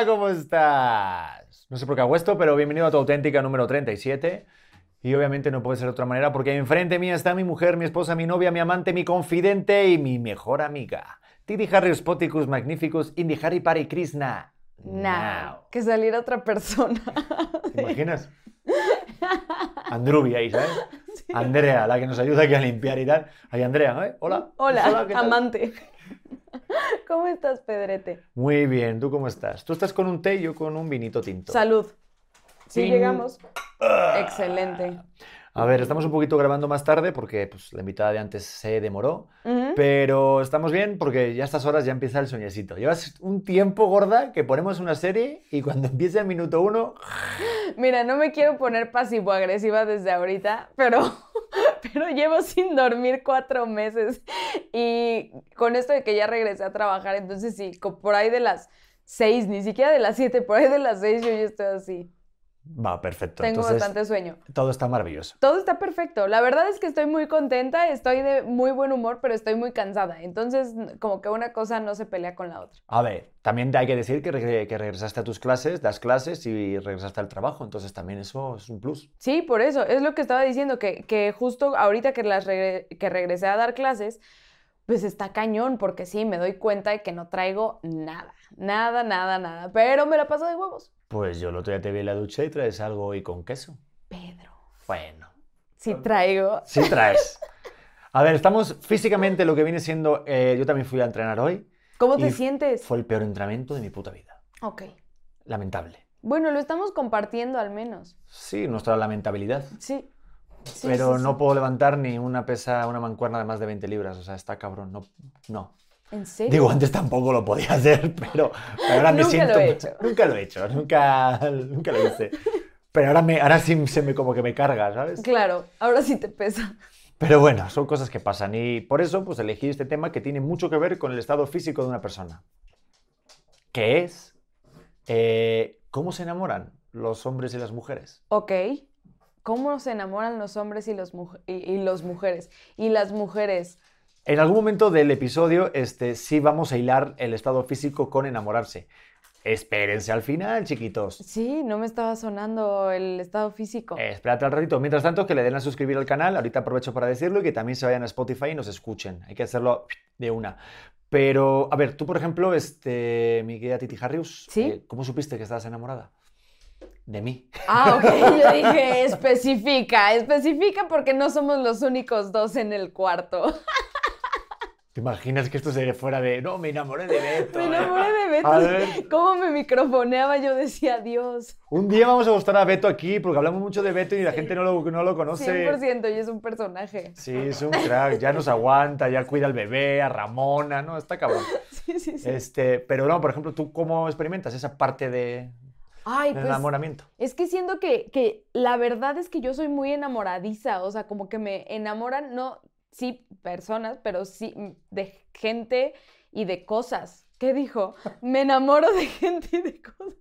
Hola, ¿cómo estás? No sé por qué hago esto, pero bienvenido a tu auténtica número 37. Y obviamente no puede ser de otra manera porque enfrente mía está mi mujer, mi esposa, mi novia, mi amante, mi confidente y mi mejor amiga. Titi Harry Spoticus Magnificus Indi Harry Pari Krishna. Now. Que saliera otra persona. ¿Te imaginas? Andrubi ahí, ¿sabes? Andrea, la que nos ayuda aquí a limpiar y tal. Ahí Andrea, ¿eh? Hola. Hola, ¿qué tal? amante. ¿Cómo estás, Pedrete? Muy bien, ¿tú cómo estás? Tú estás con un té y yo con un vinito tinto. Salud. Sí, llegamos. Excelente. A ver, estamos un poquito grabando más tarde porque pues, la invitada de antes se demoró, Ujú. pero estamos bien porque ya a estas horas ya empieza el sueñecito. Llevas un tiempo, gorda, que ponemos una serie y cuando empieza el minuto uno, Mira, no me quiero poner pasivo-agresiva desde ahorita, pero, pero llevo sin dormir cuatro meses. Y con esto de que ya regresé a trabajar, entonces sí, por ahí de las seis, ni siquiera de las siete, por ahí de las seis yo ya estoy así. Va, perfecto. Tengo Entonces, bastante sueño. todo está maravilloso. Todo está perfecto. La verdad es que estoy muy contenta, estoy de muy buen humor, pero estoy muy cansada. Entonces, como que una cosa no se pelea con la otra. A ver, también hay que decir que, regre- que regresaste a tus clases, das clases y regresaste al trabajo, entonces también eso es un plus. Sí, por eso, es lo que estaba diciendo, que, que justo ahorita que, las que regresé a dar clases, pues está cañón, porque sí, me doy cuenta de que no traigo nada, nada, nada, nada, pero me la paso de huevos. Pues yo el otro día te vi en la ducha y traes algo y con queso. Pedro, Bueno, sí traigo. sí traes. A ver, estamos físicamente lo que viene siendo. eh, yo también fui a entrenar hoy. ¿Cómo te sientes? Fue el peor entrenamiento de mi puta vida. Ok. Lamentable. Bueno, lo estamos compartiendo al menos. Sí, nuestra lamentabilidad. Sí. Sí, pero sí, no puedo levantar ni una pesa, una mancuerna de más de 20 libras. O sea, está cabrón. No. no. ¿En serio? Digo, antes tampoco lo podía hacer, pero, pero ahora me Nunca siento. lo he hecho. Nunca lo he hecho. Nunca, nunca lo hice. Pero ahora, me, ahora sí se me como que me carga, ¿sabes? Claro, ahora sí te pesa. Pero bueno, son cosas que pasan y por eso pues elegí este tema que tiene mucho que ver con el estado físico de una persona. Que es eh, cómo se enamoran los hombres y las mujeres. Ok. ¿Cómo se enamoran los hombres y, los muj- y, y los mujeres? Y las mujeres. En algún momento del episodio este, sí vamos a hilar el estado físico con enamorarse. Espérense al final, chiquitos. Sí, no me estaba sonando el estado físico. Eh, espérate al ratito. Mientras tanto, que le den a suscribir al canal. Ahorita aprovecho para decirlo y que también se vayan a Spotify y nos escuchen. Hay que hacerlo de una. Pero, a ver, tú, por ejemplo, este, mi querida Titi Harrius, ¿Sí? eh, ¿cómo supiste que estabas enamorada? De mí. Ah, ok. Yo dije, especifica, especifica porque no somos los únicos dos en el cuarto. ¿Te imaginas que esto se fuera de, no, me enamoré de Beto? Me eh"? enamoré de Beto. A ver. ¿Cómo me microfoneaba? Yo decía, Dios. Un día vamos a gustar a Beto aquí porque hablamos mucho de Beto y la gente no lo, no lo conoce. 100% y es un personaje. Sí, es un crack, ya nos aguanta, ya cuida al bebé, a Ramona, ¿no? Está cabrón. Sí, sí, sí. Este, pero no, por ejemplo, ¿tú cómo experimentas esa parte de, Ay, pues enamoramiento? es que siento que, que la verdad es que yo soy muy enamoradiza, o sea, como que me enamoran, no, sí, personas, pero sí mm, de gente y de cosas. ¿Qué dijo? Me enamoro de gente y de cosas.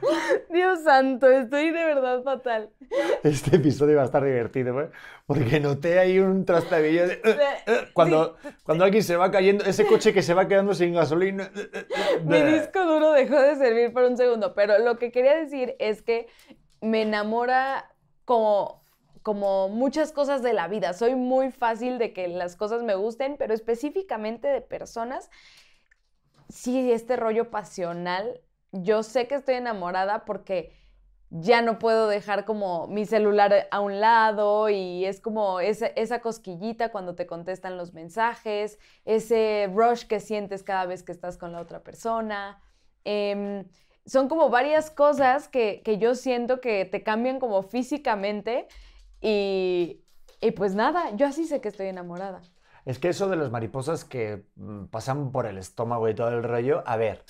Dios santo, estoy de verdad fatal. Este episodio va a estar divertido, ¿eh? Porque noté ahí un trastabillo de... "Eh, eh", cuando, cuando alguien se va cayendo, ese coche que se va quedando sin gasolina. eh, Mi disco duro dejó de servir por un segundo, pero lo que quería decir es que me enamora como, como muchas cosas de la vida. Soy muy fácil de que las cosas me gusten, pero específicamente de personas, sí, este rollo pasional, yo sé que estoy enamorada porque ya no puedo dejar como mi celular a un lado y es como esa, esa cosquillita cuando te contestan los mensajes, ese rush que sientes cada vez que estás con la otra persona. Em, son como varias cosas que, que yo siento que te cambian como físicamente y, y pues nada, yo así sé que estoy enamorada. Es que eso de las mariposas que mm, pasan por el estómago y todo el rollo, a ver,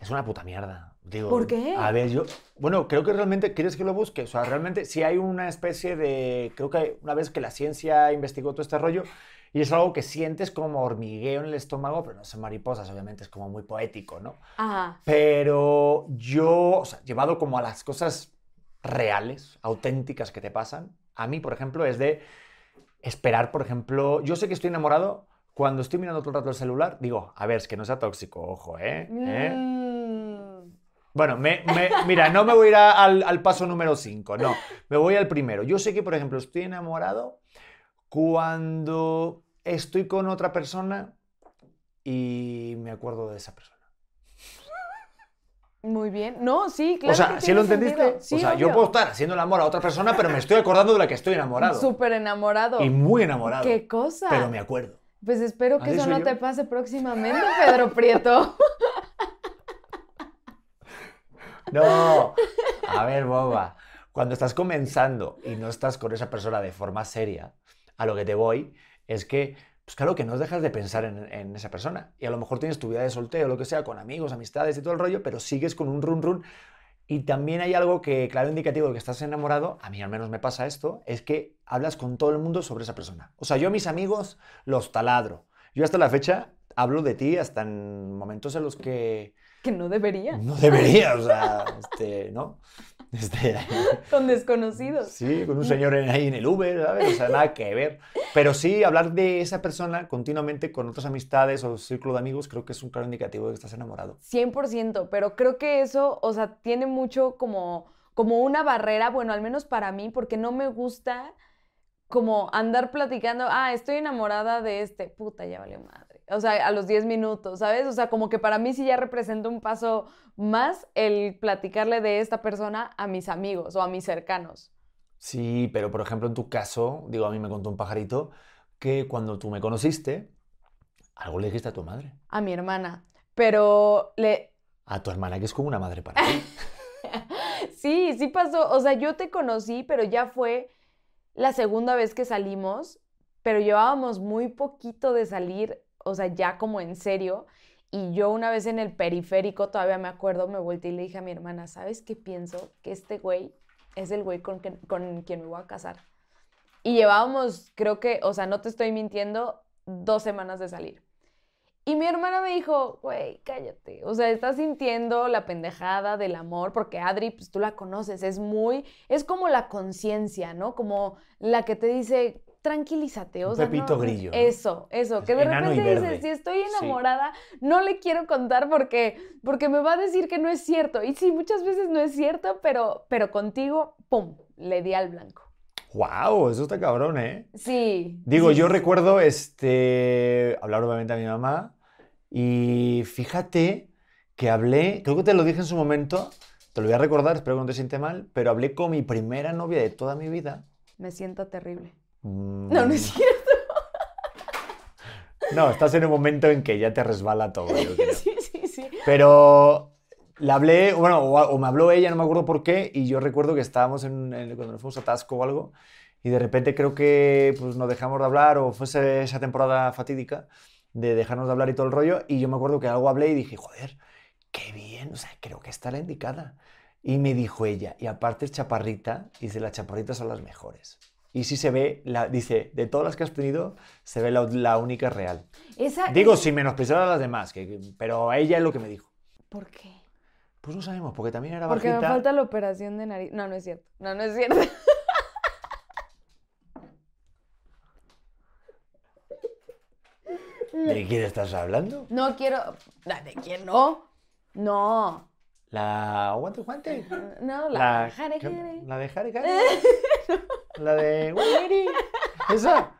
es una puta mierda. Digo, ¿Por qué? A ver, yo, bueno, creo que realmente, ¿quieres que lo busque? O sea, realmente sí hay una especie de, creo que una vez que la ciencia investigó todo este rollo, y es algo que sientes como hormigueo en el estómago, pero no son mariposas, obviamente es como muy poético, ¿no? Ajá. Pero yo, o sea, llevado como a las cosas reales, auténticas que te pasan, a mí, por ejemplo, es de esperar, por ejemplo, yo sé que estoy enamorado cuando estoy mirando todo el rato el celular, digo, a ver, es que no sea tóxico, ojo, ¿eh? ¿Eh? Mm, Bueno, me- me- mira, no me voy a ir a- al, al paso número 5, no, me voy al primero. Yo sé que, por ejemplo, estoy enamorado cuando estoy con otra persona y me acuerdo de esa persona. Muy bien. No, sí, claro. o sea, que ¿sí lo entendiste? Sí, o sea, yo puedo estar haciendo el amor a otra persona, pero me estoy acordando de la que estoy enamorado. Súper enamorado. Y muy enamorado. ¿Qué cosa? Pero me acuerdo. Pues espero que eso no yo. te pase próximamente, Pedro Prieto. No, a ver, boba. Cuando estás comenzando y no estás con esa persona de forma seria, a lo que te voy es que, pues claro, que no dejas de pensar en, en esa persona. Y a lo mejor tienes tu vida de soltero, lo que sea, con amigos, amistades y todo el rollo, pero sigues con un run run. Y también hay algo que, claro, indicativo de que estás enamorado, a mí al menos me pasa esto, es que hablas con todo el mundo sobre esa persona. O sea, yo a mis amigos los taladro. Yo hasta la fecha hablo de ti hasta en momentos en los que que no debería. no debería, o sea, este, ¿no? Este, Con desconocidos. sí, con un señor en- ahí en el Uber, ¿sabes? O sea, nada que ver. Pero sí, hablar de esa persona continuamente con otras amistades o círculo de amigos, creo que es un claro indicativo de que estás enamorado. 100%, pero creo que eso, o sea, tiene mucho como, como una barrera, bueno, al menos para mí, porque no me gusta como andar platicando, ah, estoy enamorada de este, puta, ya valió madre. O sea, a los 10 minutos, ¿sabes? O sea, como que para mí sí ya representa un paso más el platicarle de esta persona a mis amigos o a mis cercanos. Sí, pero por ejemplo, en tu caso, digo, a mí me contó un pajarito que cuando tú me conociste, algo le dijiste a tu madre. A mi hermana. Pero le, A tu hermana, que es como una madre para ti. Sí, sí pasó. O sea, yo te conocí, pero ya fue la segunda vez que salimos, pero llevábamos muy poquito de salir, o sea, ya como en serio. Y yo una vez en el periférico, todavía me acuerdo, me volteé y le dije a mi hermana, ¿sabes qué pienso? Que este güey es el güey con, con quien me voy a casar. Y llevábamos, creo que, o sea, no te estoy mintiendo, dos semanas de salir. Y mi hermana me dijo, güey, cállate. O sea, estás sintiendo la pendejada del amor, porque Adri, pues tú la conoces, es muy, es como la conciencia, ¿no? Como la que te dice, tranquilízate. O Un sea, no- pepito grillo. Eso, eso. Que de Enano repente dices, si estoy Sí. enamorada, no le quiero contar porque, porque me va a decir que no es cierto. Y sí, muchas veces no es cierto, pero, pero contigo, ¡pum! Le di al blanco. ¡Wow! Eso está cabrón, ¿eh? Sí. Digo, sí, yo sí. recuerdo este, hablar obviamente a mi mamá y fíjate que hablé, creo que te lo dije en su momento, te lo voy a recordar, espero que no te siente mal, pero hablé con mi primera novia de toda mi vida. Me siento terrible. Mm, No, no es cierto. No, estás en un momento en que ya te resbala todo, yo creo. Sí, sí, sí. Pero la hablé, bueno, o, o me habló ella, no me acuerdo por qué, y yo recuerdo que estábamos en, en- cuando nos fuimos a Tasco o algo, y de repente creo que pues, nos dejamos de hablar, o fue ese- esa temporada fatídica de dejarnos de hablar y todo el rollo, y yo me acuerdo que algo hablé y dije, joder, qué bien, o sea, creo que está la indicada. Y me dijo ella, y aparte es chaparrita, y dice, las chaparritas son las mejores. Y sí se ve, la, dice, de todas las que has tenido, se ve la, la única real. Esa, Digo, sin menospreciar a las demás, que, que- pero ella es lo que me dijo. ¿Por qué? Pues no sabemos, porque también era Porque me bajita. falta la operación de nariz. No, no es cierto. No, no es cierto. ¿De quién estás hablando? No quiero. ¿De quién no? No. La guante guante. No, la. jare, jare. La de Jare Jare. La de Guayiri. Esa.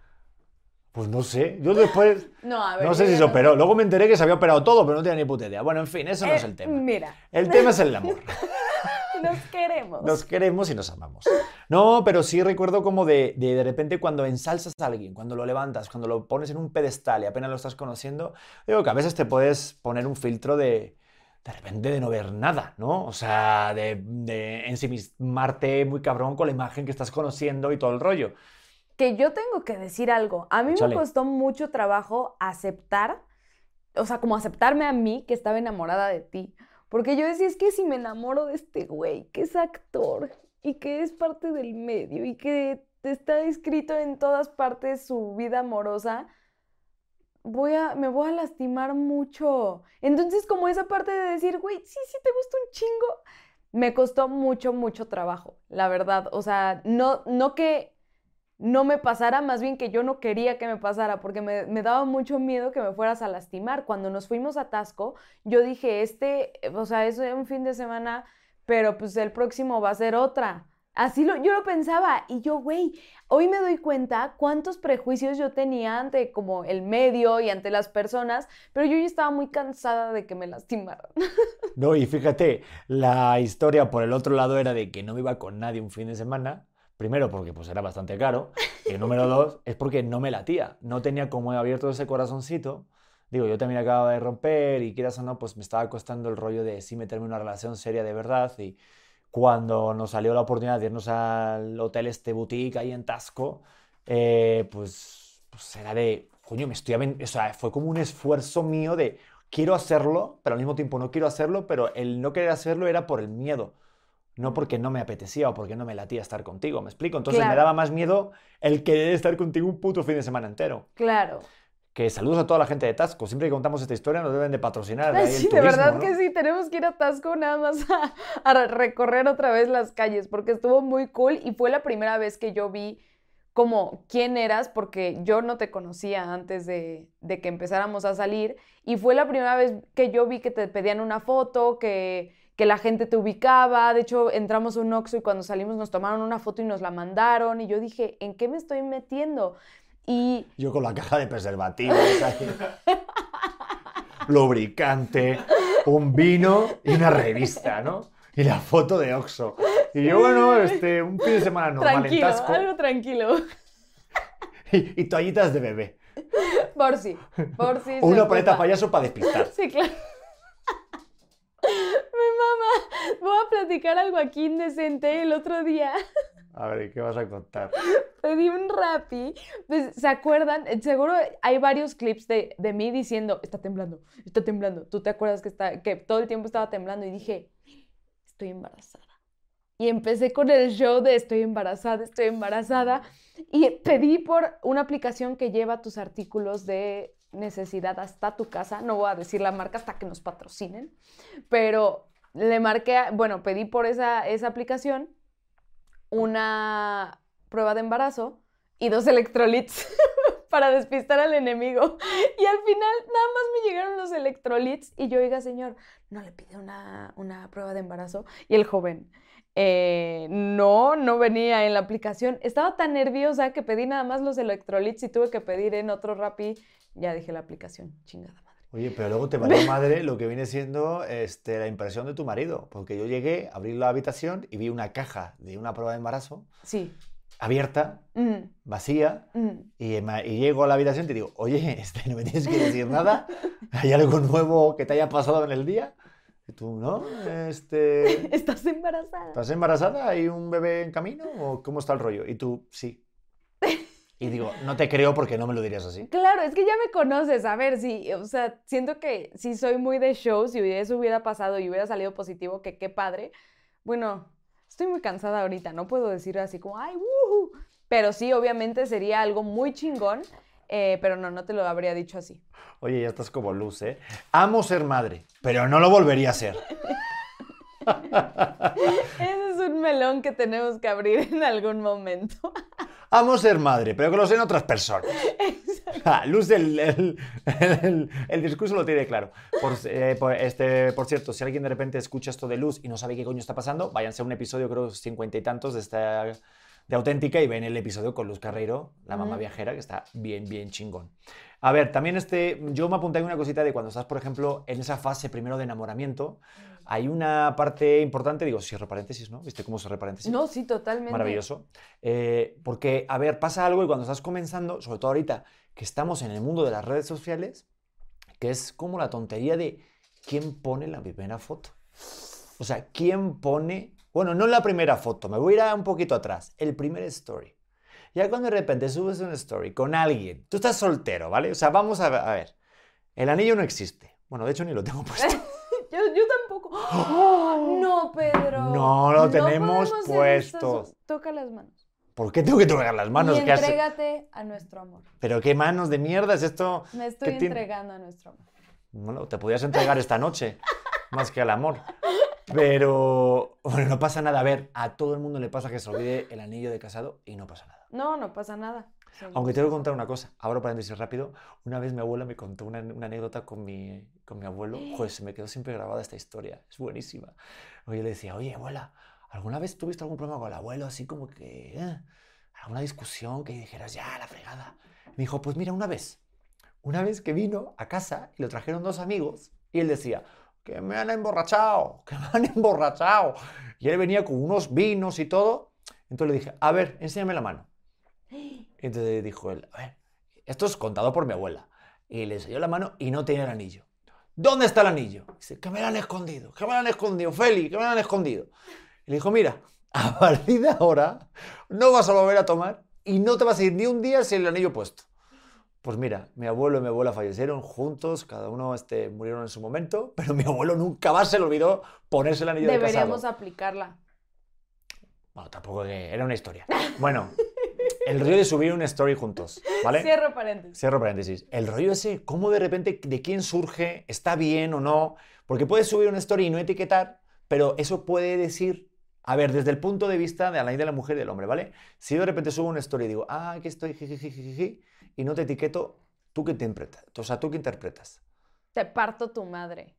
Pues no sé. Yo después. No, a ver. No sé si se operó. Luego me enteré que se había operado todo, pero no tenía ni puta idea. Bueno, en fin, eso no es Eh, el tema. Mira, El tema es el amor. nos queremos. Nos queremos y nos amamos. No, pero sí recuerdo como de, de de repente cuando ensalzas a alguien, cuando lo levantas, cuando lo pones en un pedestal y apenas lo estás conociendo, digo que a veces te puedes poner un filtro de de repente de no ver nada, ¿no? O sea, de, de ensimismarte muy cabrón con la imagen que estás conociendo y todo el rollo. Que yo tengo que decir algo. A mí me costó mucho trabajo aceptar, o sea, como aceptarme a mí que estaba enamorada de ti. Porque yo decía, es que si me enamoro de este güey, que es actor y que es parte del medio y que está escrito en todas partes su vida amorosa, voy a, me voy a lastimar mucho. Entonces, como esa parte de decir, güey, sí, sí te gusta un chingo, me costó mucho, mucho trabajo, la verdad. O sea, no, no que no me pasara, más bien que yo no quería que me pasara, porque me, me, daba mucho miedo que me fueras a lastimar. Cuando nos fuimos a Tasco, yo dije, este, o sea, es un fin de semana, pero pues el próximo va a ser otra. Así lo, yo lo pensaba y yo, güey, hoy me doy cuenta cuántos prejuicios yo tenía ante como el medio y ante las personas, pero yo ya estaba muy cansada de que me lastimaran. No, y fíjate, la historia por el otro lado era de que no iba con nadie un fin de semana. Primero porque pues era bastante caro y número dos es porque no me latía, no tenía como abierto ese corazoncito. Digo, yo también acababa de romper y quieras o no, pues me estaba costando el rollo de sí meterme en una relación seria de verdad y cuando nos salió la oportunidad de irnos al hotel este boutique ahí en Tasco, eh, pues, pues, era de, coño, me estoy... O sea, fue como un esfuerzo mío de, quiero hacerlo, pero al mismo tiempo no quiero hacerlo, pero el no querer hacerlo era por el miedo. No porque no me apetecía o porque no me latía estar contigo, ¿me explico? Entonces me daba más miedo el querer estar contigo un puto fin de semana entero. Claro que saludos a toda la gente de Tasco. Siempre que contamos esta historia nos deben de patrocinar. De sí, de verdad que sí, tenemos que ir a Tasco nada más a, recorrer otra vez las calles porque estuvo muy cool y fue la primera vez que yo vi como quién eras porque yo no te conocía antes de, de, que empezáramos a salir y fue la primera vez que yo vi que te pedían una foto, que, que la gente te ubicaba, de hecho entramos a un Oxxo y cuando salimos nos tomaron una foto y nos la mandaron y yo dije, ¿en qué me estoy metiendo? Y... Yo con la caja de preservativos, lubricante, un vino y una revista, ¿no? Y la foto de Oxo. Y yo, bueno, este, un fin de semana normal tranquilo, en Tasco. algo tranquilo. Y, toallitas de bebé. Por si, por si. O una paleta payaso para despistar. Sí, claro. Mi mamá, voy a platicar algo aquí indecente el otro día. A ver, ¿qué vas a contar? Pedí un rapi. Pues, ¿se acuerdan? Seguro hay varios clips de, de, mí diciendo, está temblando, está temblando. ¿Tú te acuerdas que, está, que todo el tiempo estaba temblando? Y dije, estoy embarazada. Y empecé con el show de estoy embarazada, estoy embarazada. Y pedí por una aplicación que lleva tus artículos de necesidad hasta tu casa. No voy a decir la marca hasta que nos patrocinen. Pero le marqué, bueno, pedí por esa, esa aplicación una prueba de embarazo y dos electrolits para despistar al enemigo. Y al final nada más me llegaron los electrolits y yo, oiga, señor, ¿no le pide una, prueba de embarazo? Y el joven, eh, no, no venía en la aplicación. Estaba tan nerviosa que pedí nada más los electrolits y tuve que pedir en otro Rappi. Ya dije la aplicación, chingada. Oye, pero luego te valió madre lo que viene siendo este, la impresión de tu marido. Porque yo llegué, abrí la habitación y vi una caja de una prueba de embarazo. Sí. Abierta, vacía, y, y, llego a la habitación y te digo, oye, este, no me tienes que decir nada, ¿hay algo nuevo que te haya pasado en el día? Y tú, ¿no? Este... ¿Estás embarazada? ¿Estás embarazada? ¿Hay un bebé en camino? ¿O cómo está el rollo? Y tú, sí. Y digo, no te creo porque no me lo dirías así. Claro, es que ya me conoces. A ver, sí, o sea, siento que si soy muy de show, si eso hubiera pasado y hubiera salido positivo, que qué padre. Bueno, estoy muy cansada ahorita, no puedo decir así como, ay, wuhu. Pero sí, obviamente sería algo muy chingón, eh, pero no, no te lo habría dicho así. Oye, ya estás como luz, ¿eh? Amo ser madre, pero no lo volvería a ser. Ese es un melón que tenemos que abrir en algún momento. Amo ser madre, pero que lo sean otras personas. Ah, Luz, el, el, discurso lo tiene claro. Eh, por, este, por cierto, si alguien de repente escucha esto de Luz y no sabe qué coño está pasando, váyanse a un episodio, creo, cincuenta y tantos de esta de auténtica y ven el episodio con Luz Carreiro, la mamá viajera, que está bien, bien chingón. A ver, también este, yo me apunté una cosita de cuando estás, por ejemplo, en esa fase primero de enamoramiento, hay una parte importante, digo, cierro paréntesis, ¿no? ¿Viste cómo cerré paréntesis? No, sí, totalmente. Maravilloso. Eh, porque, a ver, pasa algo y cuando estás comenzando, sobre todo ahorita que estamos en el mundo de las redes sociales, que es como la tontería de quién pone la primera foto. O sea, quién pone, bueno, no la primera foto, me voy a ir un poquito atrás, el primer story. Ya cuando de repente subes una story con alguien, tú estás soltero, ¿vale? O sea, vamos a ver, el anillo no existe. Bueno, de hecho ni lo tengo puesto. Yo, yo tampoco. ¡Oh! no, Pedro. No lo tenemos puesto. Toca las manos. ¿Por qué tengo que tocar las manos? Y entrégate a nuestro amor. ¿Pero qué manos de mierda es esto? Me estoy entregando a nuestro amor. Bueno, te podías entregar esta noche, más que al amor. Pero, bueno, no pasa nada. A ver, a todo el mundo le pasa que se olvide el anillo de casado y no pasa nada. No, no pasa nada. Sí, Aunque te voy a contar una cosa, abro paréntesis rápido. Una vez mi abuela me contó una, una anécdota con mi, con mi abuelo. Joder, se me quedó siempre grabada esta historia. Es buenísima. Oye, le decía, oye, abuela, ¿alguna vez tuviste algún problema con el abuelo? Así como que, eh, alguna discusión que dijeras, ya, la fregada. Me dijo, pues mira, una vez. Una vez que vino a casa y lo trajeron dos amigos y él decía, que me han emborrachado, que me han emborrachado. Y él venía con unos vinos y todo. Entonces le dije, a ver, enséñame la mano. Entonces dijo él, a ver, esto es contado por mi abuela. Y le enseñó la mano y no tenía el anillo. ¿Dónde está el anillo? Dice, que me lo han escondido, que me lo han escondido, Feli, que me lo han escondido. Y le dijo, mira, a partir de ahora no vas a volver a tomar y no te vas a ir ni un día sin el anillo puesto. Pues mira, mi abuelo y mi abuela fallecieron juntos, cada uno este, murieron en su momento, pero mi abuelo nunca más se le olvidó ponerse el anillo de Deberíamos casado. aplicarla. Bueno, tampoco que era una historia. Bueno, el rollo de subir una story juntos, ¿vale? Cierro paréntesis. Cierro paréntesis. El rollo ese, ¿cómo de repente de quién surge? ¿Está bien o no? Porque puedes subir una story y no etiquetar, pero eso puede decir, a ver, desde el punto de vista de la de la mujer y del hombre, ¿vale? Si yo de repente subo una story y digo, ah, aquí estoy, jijijijiji, y no te etiqueto, ¿tú qué interpretas? O sea, ¿tú qué interpretas? Te parto tu madre.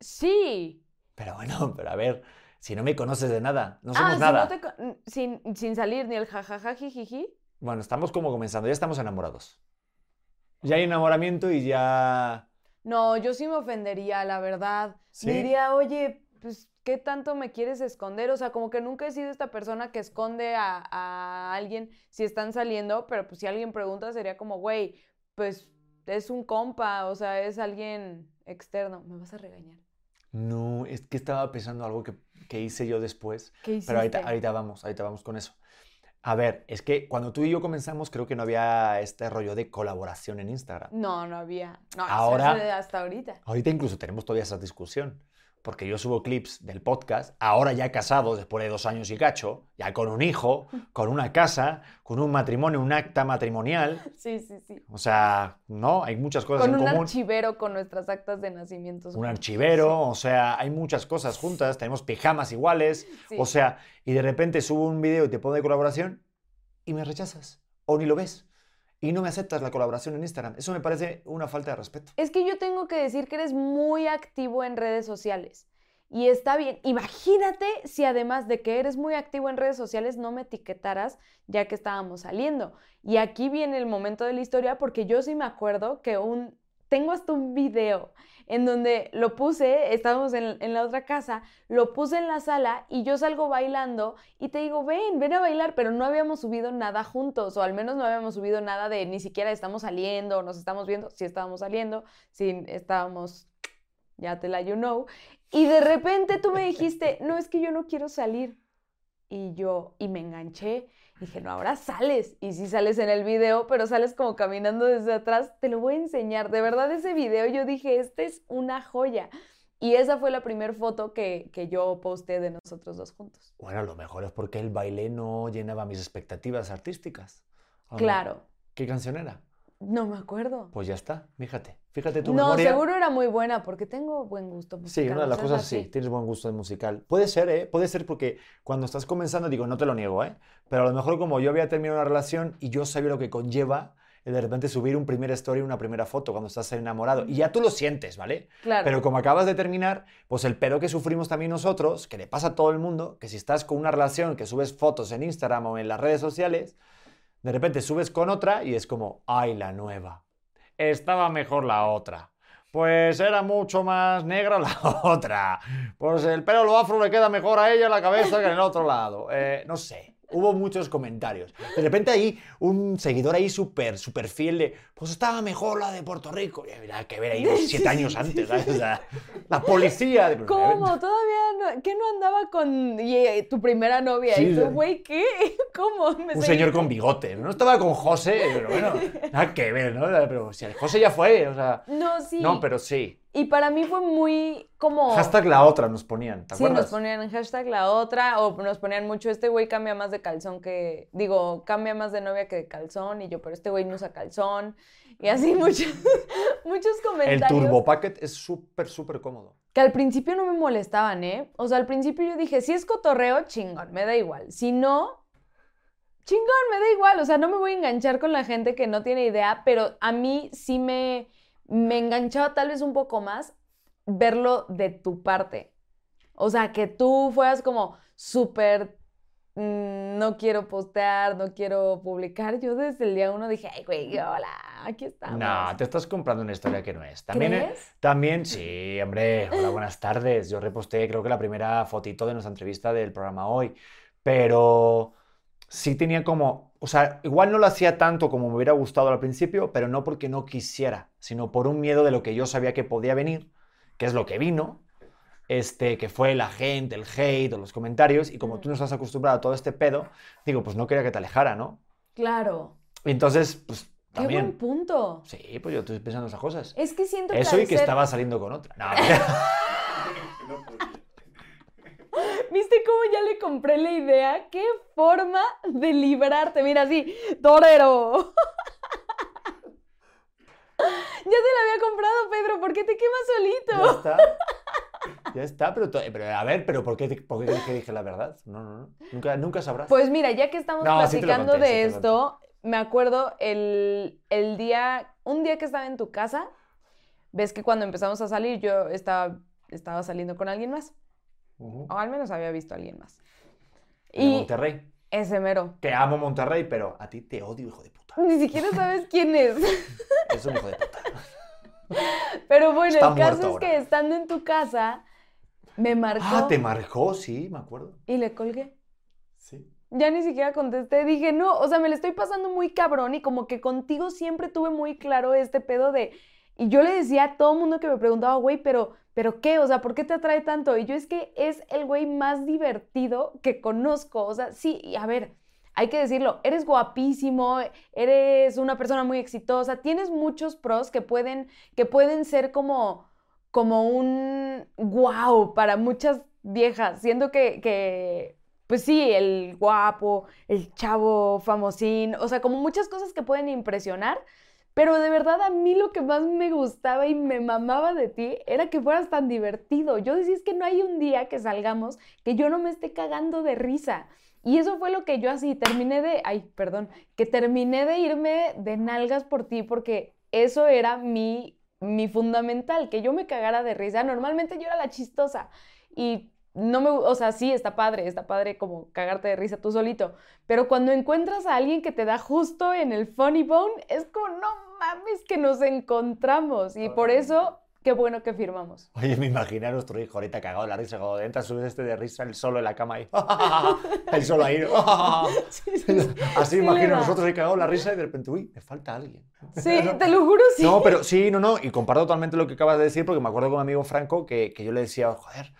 Sí. Pero bueno, pero a ver, si no me conoces de nada, no ah, somos si nada. no te co- sin, sin salir ni el jajaja jijiji. Bueno, estamos como comenzando, ya estamos enamorados. Ya hay enamoramiento y ya... No, yo sí me ofendería, la verdad. ¿Sí? Diría, oye, pues, ¿qué tanto me quieres esconder? O sea, como que nunca he sido esta persona que esconde a, a alguien si están saliendo, pero pues si alguien pregunta sería como, güey, pues es un compa, o sea, es alguien externo. Me vas a regañar. No, es que estaba pensando algo que, que hice yo después. ¿Qué? Pero ahorita, ahorita vamos, ahorita vamos con eso. A ver, es que cuando tú y yo comenzamos, creo que no había este rollo de colaboración en Instagram. No, no había. No, eso Ahora- es de hasta ahorita. Ahorita incluso tenemos todavía esa discusión. Porque yo subo clips del podcast, ahora ya casado, después de dos años y cacho, ya con un hijo, con una casa, con un matrimonio, un acta matrimonial. Sí, sí, sí. O sea, ¿no? Hay muchas cosas Con en un común. archivero con nuestras actas de nacimiento. un archivero, o sea, hay muchas cosas juntas, tenemos pijamas iguales, Sí. o sea, y de repente subo un video y te pongo de colaboración y me rechazas, o ni lo ves, y no me aceptas la colaboración en Instagram. Eso me parece una falta de respeto. Es que yo tengo que decir que eres muy activo en redes sociales. Y está bien. Imagínate si además de que eres muy activo en redes sociales no me etiquetaras ya que estábamos saliendo. Y aquí viene el momento de la historia porque yo sí me acuerdo que un... Tengo hasta un video en donde lo puse, estábamos en, la otra casa, lo puse en la sala y yo salgo bailando y te digo, ven, ven a bailar, pero no habíamos subido nada juntos, o al menos no habíamos subido nada de ni siquiera estamos saliendo, o nos estamos viendo, sí estábamos saliendo, sí estábamos, ya te la you know, y de repente tú me dijiste, no, es que yo no quiero salir. Y yo, y me enganché, dije, no, ahora sales. Y sí sales en el video, pero sales como caminando desde atrás, te lo voy a enseñar. De verdad, ese video yo dije, este es una joya. Y esa fue la primera foto que, que yo posté de nosotros dos juntos. Bueno, lo mejor es porque el baile no llenaba mis expectativas artísticas. Claro, ¿Qué canción era? No me acuerdo. Pues ya está, fíjate, fíjate tu No, memoria. seguro era muy buena porque tengo buen gusto Sí, musical. una de las ¿no cosas sí, tienes buen gusto de musical. Puede ser, ¿eh? Puede ser porque cuando estás comenzando, digo, no te lo niego, ¿eh? Pero a lo mejor como yo había terminado una relación y yo sabía lo que conlleva el de repente subir un primer story, una primera foto cuando estás enamorado. Y ya tú lo sientes, ¿vale? Claro. Pero como acabas de terminar, pues el pedo que sufrimos también nosotros, que le pasa a todo el mundo, que si estás con una relación, que subes fotos en Instagram o en las redes sociales, de repente subes con otra y es como, ay, la nueva. Estaba mejor la otra. Pues era mucho más negra la otra. Pues el pelo lo afro le queda mejor a ella en la cabeza que en el otro lado. Eh, no sé. Hubo muchos comentarios. De repente ahí un seguidor ahí súper, súper fiel de, pues estaba mejor la de Puerto Rico. Y mira, que ver ahí siete años antes, ¿sabes? O sea, la policía. de- ¿Cómo? ¿Todavía no, ¿Qué no andaba con y, eh, tu primera novia? Sí, y tú, güey, ¿qué? ¿Cómo? ¿Me Un señor con bigote. No estaba con José, pero bueno, nada que ver, ¿no? Pero si el José ya fue, o sea. No, sí. No, pero sí. Y para mí fue muy como... Hashtag la otra nos ponían, ¿te Sí, nos ponían en hashtag la otra, o nos ponían mucho, este güey cambia más de calzón que, digo, cambia más de novia que de calzón, y yo, pero este güey no usa calzón, y así muchos, muchos El comentarios. Turbo Packet es súper, súper cómodo. Que al principio no me molestaban, ¿eh? O sea, al principio yo dije, si es cotorreo, chingón, me da igual. Si no, chingón, me da igual. O sea, no me voy a enganchar con la gente que no tiene idea, pero a mí sí me, me enganchaba tal vez un poco más verlo de tu parte. O sea, que tú fueras como súper mm, no quiero postear, no quiero publicar. Yo desde el día uno dije, ay, güey, hola, aquí estamos. No, te estás comprando una historia que no es. También, eh, ¿Crees? también, sí, hombre, hola, buenas tardes. Yo reposté, creo que la primera fotito de nuestra entrevista del programa hoy, pero sí tenía como, o sea, igual no lo hacía tanto como me hubiera gustado al principio, pero no porque no quisiera, sino por un miedo de lo que yo sabía que podía venir, que es lo que vino, este, que fue la gente, el hate o los comentarios, y como tú no estás acostumbrado a todo este pedo, digo, pues no quería que te alejara, ¿no? Claro. Y entonces, pues Qué buen también. punto. Sí, pues yo estoy pensando esas cosas. Es que siento que Eso y que ser- estaba saliendo con otra. No, ¿Viste cómo ya le compré la idea? ¡Qué forma de librarte! Mira, así, torero. ya te la había comprado, Pedro. ¿Por qué te quemas ya solito? está. Ya está, pero, a ver, pero ¿por qué, te- por qué dije la verdad? No, no, no. Nunca, nunca sabrás. Pues mira, ya que estamos No, sí platicando conté, de sí esto, me acuerdo el, el día, un día que estaba en tu casa, ves que cuando empezamos a salir yo estaba, estaba saliendo con alguien más, O al menos había visto a alguien más. De Y Monterrey. ese mero. Que amo Monterrey, pero a ti te odio, hijo de puta. Ni siquiera sabes quién es. Es un hijo de puta. Pero bueno, Está el caso es ahora. que estando en tu casa, me marcó Ah, te marcó, sí, me acuerdo. y le colgué. Sí. Ya ni siquiera contesté, dije, no, o sea, me le estoy pasando muy cabrón y como que contigo siempre tuve muy claro este pedo de... Y yo le decía a todo mundo que me preguntaba, güey, pero, pero ¿qué? O sea, ¿por qué te atrae tanto? Y yo es que es el güey más divertido que conozco. O sea, sí, a ver, hay que decirlo, eres guapísimo, eres una persona muy exitosa, tienes muchos pros que pueden, que pueden ser como, como un wow para muchas viejas, siendo que, que, pues sí, el guapo, el chavo famosín, o sea, como muchas cosas que pueden impresionar, pero de verdad a mí lo que más me gustaba y me mamaba de ti era que fueras tan divertido. Yo decía, es que no hay un día que salgamos que yo no me esté cagando de risa. Y eso fue lo que yo así terminé de, ay, perdón, que terminé de irme de nalgas por ti porque eso era mi, mi fundamental, que yo me cagara de risa. Normalmente yo era la chistosa y no me, o sea, sí, está padre, está padre como cagarte de risa tú solito, pero cuando encuentras a alguien que te da justo en el funny bone, es como, no mames que nos encontramos y por eso, qué bueno que firmamos. Oye, me imagino a nuestro hijo ahorita cagado de la risa, cuando entra, subes este de risa, el solo en la cama ahí. El solo ahí. Sí, sí, Así sí imagino da. nosotros ahí cagados de la risa y de repente, uy, me falta alguien. Sí, te lo juro, sí. No, pero sí, no, no, y comparto totalmente lo que acabas de decir, porque me acuerdo con mi amigo Franco que, que yo le decía, joder,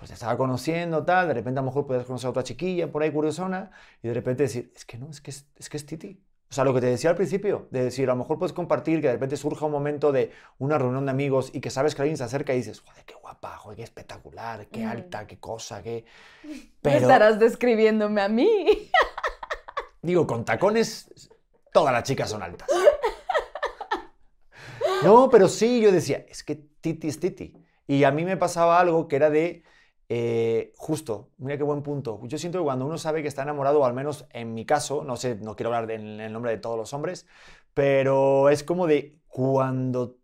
pues te estaba conociendo, tal, de repente a lo mejor puedes conocer a otra chiquilla por ahí curiosona, y de repente decir, es que no, es que es, es que es Titi. O sea, lo que te decía al principio, de decir, a lo mejor puedes compartir que de repente surja un momento de una reunión de amigos y que sabes que alguien se acerca y dices, joder, qué guapa, joder, qué espectacular, qué Mm. alta, qué cosa, qué... ¿Me Pero, estarás describiéndome a mí. digo, con tacones, todas las chicas son altas. No, pero sí, yo decía, es que Titi es Titi. Y a mí me pasaba algo que era de, eh, justo, mira qué buen punto. Yo siento que cuando uno sabe que está enamorado, o al menos en mi caso, no sé, no quiero hablar en el nombre de todos los hombres, pero es como de cuando,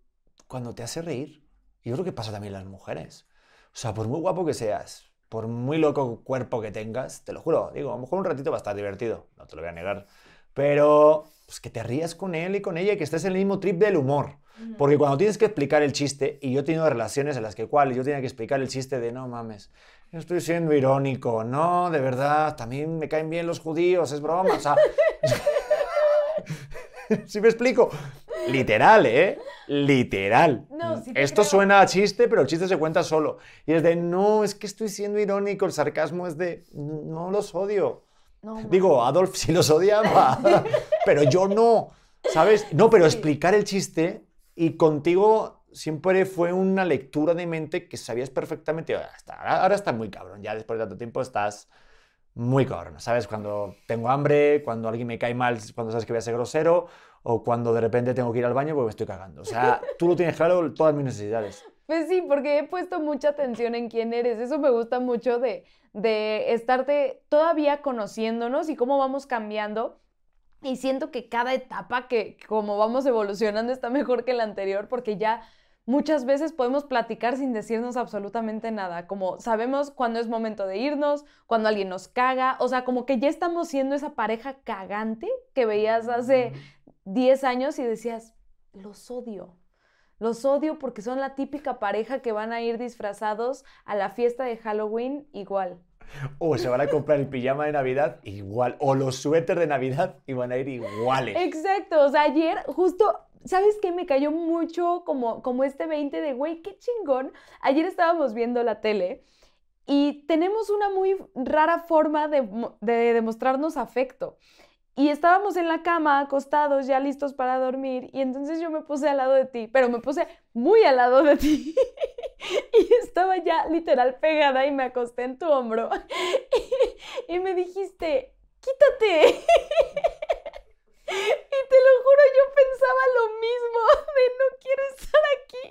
cuando te hace reír. Y yo creo que pasa también en las mujeres. O sea, por muy guapo que seas, por muy loco cuerpo que tengas, te lo juro, digo, a lo mejor un ratito va a estar divertido, no te lo voy a negar. Pero pues que te rías con él y con ella y que estés en el mismo trip del humor. Porque cuando tienes que explicar el chiste, y yo he tenido relaciones en las que cual yo tenía que explicar el chiste de no mames, yo estoy siendo irónico, no, de verdad, también me caen bien los judíos, es broma, o sea, ¿sí me explico? Literal, ¿eh? Literal. No, sí Esto creo. suena a chiste, pero el chiste se cuenta solo. Y es de, no, es que estoy siendo irónico, el sarcasmo es de, no los odio. No, Digo, Adolf sí los odiaba, pero yo no, ¿sabes? No, pero explicar el chiste y contigo siempre fue una lectura de mente que sabías perfectamente. "Ah, está- Ahora, ahora estás muy cabrón, ya después de tanto tiempo estás muy cabrón, ¿sabes? Cuando tengo hambre, cuando alguien me cae mal, cuando sabes que voy a ser grosero, o cuando de repente tengo que ir al baño porque me estoy cagando. O sea, tú lo tienes claro, todas mis necesidades. Pues sí, porque he puesto mucha atención en quién eres. Eso me gusta mucho de, de estarte todavía conociéndonos y cómo vamos cambiando. Y siento que cada etapa que como vamos evolucionando está mejor que la anterior porque ya muchas veces podemos platicar sin decirnos absolutamente nada, como sabemos cuándo es momento de irnos, cuando alguien nos caga, o sea, como que ya estamos siendo esa pareja cagante que veías hace 10 años y decías, los odio. Los odio porque son la típica pareja que van a ir disfrazados a la fiesta de Halloween igual. O se van a comprar el pijama de Navidad igual. O los suéteres de Navidad y van a ir iguales. Exacto. O sea, ayer justo ¿sabes qué? Me cayó mucho como, como este 20 de, güey, qué chingón. Ayer estábamos viendo la tele y tenemos una muy rara forma de, de demostrarnos afecto. Y estábamos en la cama, acostados, ya listos para dormir, y entonces yo me puse al lado de ti, pero me puse muy al lado de ti. y estaba ya literal pegada y me acosté en tu hombro. y me dijiste, quítate. Y te lo juro, yo pensaba lo mismo, de no quiero estar aquí.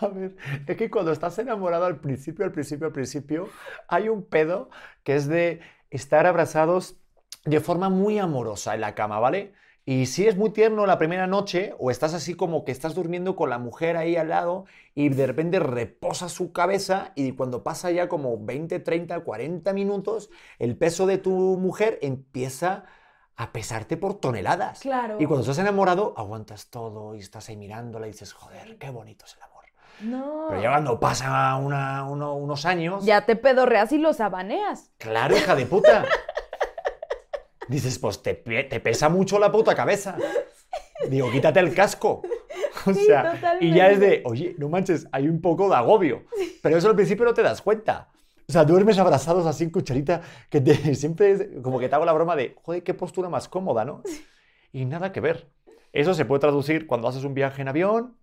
A ver, es que cuando estás enamorado al principio, al principio, al principio, hay un pedo que es de estar abrazados de forma muy amorosa en la cama, ¿vale? Y si es muy tierno la primera noche, o estás así como que estás durmiendo con la mujer ahí al lado y de repente reposa su cabeza y cuando pasa ya como 20, 30, 40 minutos, el peso de tu mujer empieza a pesarte por toneladas. Claro. Y cuando estás enamorado, aguantas todo y estás ahí mirándola y dices, joder, qué bonito es el amor. No. Pero ya cuando pasan unos años... Ya te pedorreas y los abaneas. Claro, hija de puta. Dices, pues te, pesa mucho la puta cabeza. Digo, quítate el casco. O sea, y ya es de, oye, no manches, hay un poco de agobio. Pero eso al principio no te das cuenta. O sea, duermes abrazados así en cucharita, que te, siempre como que te hago la broma de, joder, qué postura más cómoda, ¿no? Y nada que ver. Eso se puede traducir cuando haces un viaje en avión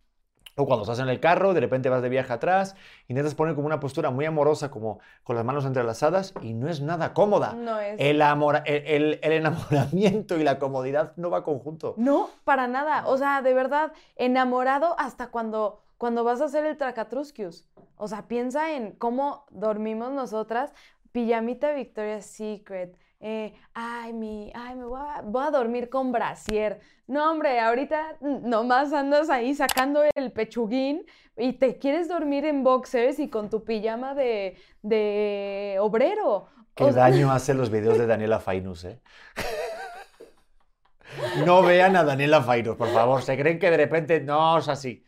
o cuando estás en el carro, de repente vas de viaje atrás, intentas poner como una postura muy amorosa, como con las manos entrelazadas, y no es nada cómoda. No es. El, amor, el, el, enamoramiento y la comodidad no va conjunto. No, para nada. O sea, de verdad, enamorado hasta cuando, cuando vas a hacer el tracatrusquius. O sea, piensa en cómo dormimos nosotras. Pijamita Victoria's Secret. Eh, ay, mi, ay, me voy a, dormir con brasier. No, hombre, ahorita nomás andas ahí sacando el pechuguín y te quieres dormir en boxers y con tu pijama de, de obrero. Qué daño hacen los videos de Daniela Fainus, ¿eh? no vean a Daniela Fainus, por favor. Se creen que de repente no es así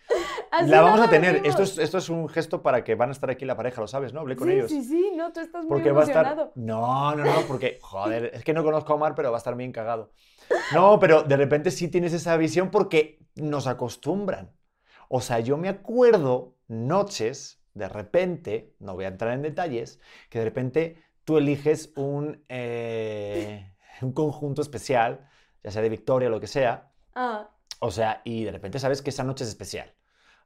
la vamos a tener. Esto es, esto es un gesto para que van a estar aquí la pareja, lo sabes, ¿no? Hablé con ellos. Sí, sí, no, tú estás muy porque emocionado. No, no, no, porque, joder, es que no conozco a Omar, pero va a estar bien cagado. No, pero de repente sí tienes esa visión porque nos acostumbran. O sea, yo me acuerdo noches, de repente, no voy a entrar en detalles, que de repente tú eliges un, eh, un conjunto especial, ya sea de Victoria o lo que sea. Ah. O sea, y de repente sabes que esa noche es especial.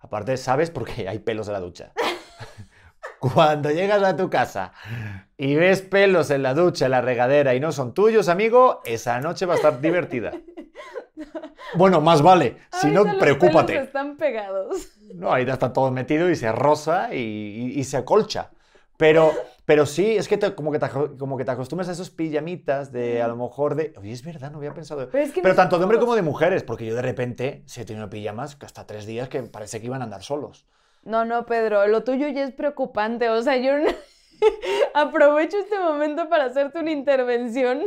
Aparte, sabes porque hay pelos en la ducha. Cuando llegas a tu casa y ves pelos en la ducha, en la regadera y no son tuyos, amigo, esa noche va a estar divertida. Bueno, más vale. Si no, preocúpate. Pelos están pegados. No, ahí está todo metido y se rosa y, se acolcha. Pero, pero sí, es que como, que te, como que te acostumbras a esos pijamitas de a lo mejor de. Oye, es verdad, no había pensado. Pero, tanto de hombre como de mujeres, porque yo de repente sí he tenido pijamas que hasta tres días que parece que iban a andar solos. No, no, Pedro, lo tuyo ya es preocupante. O sea, yo aprovecho este momento para hacerte una intervención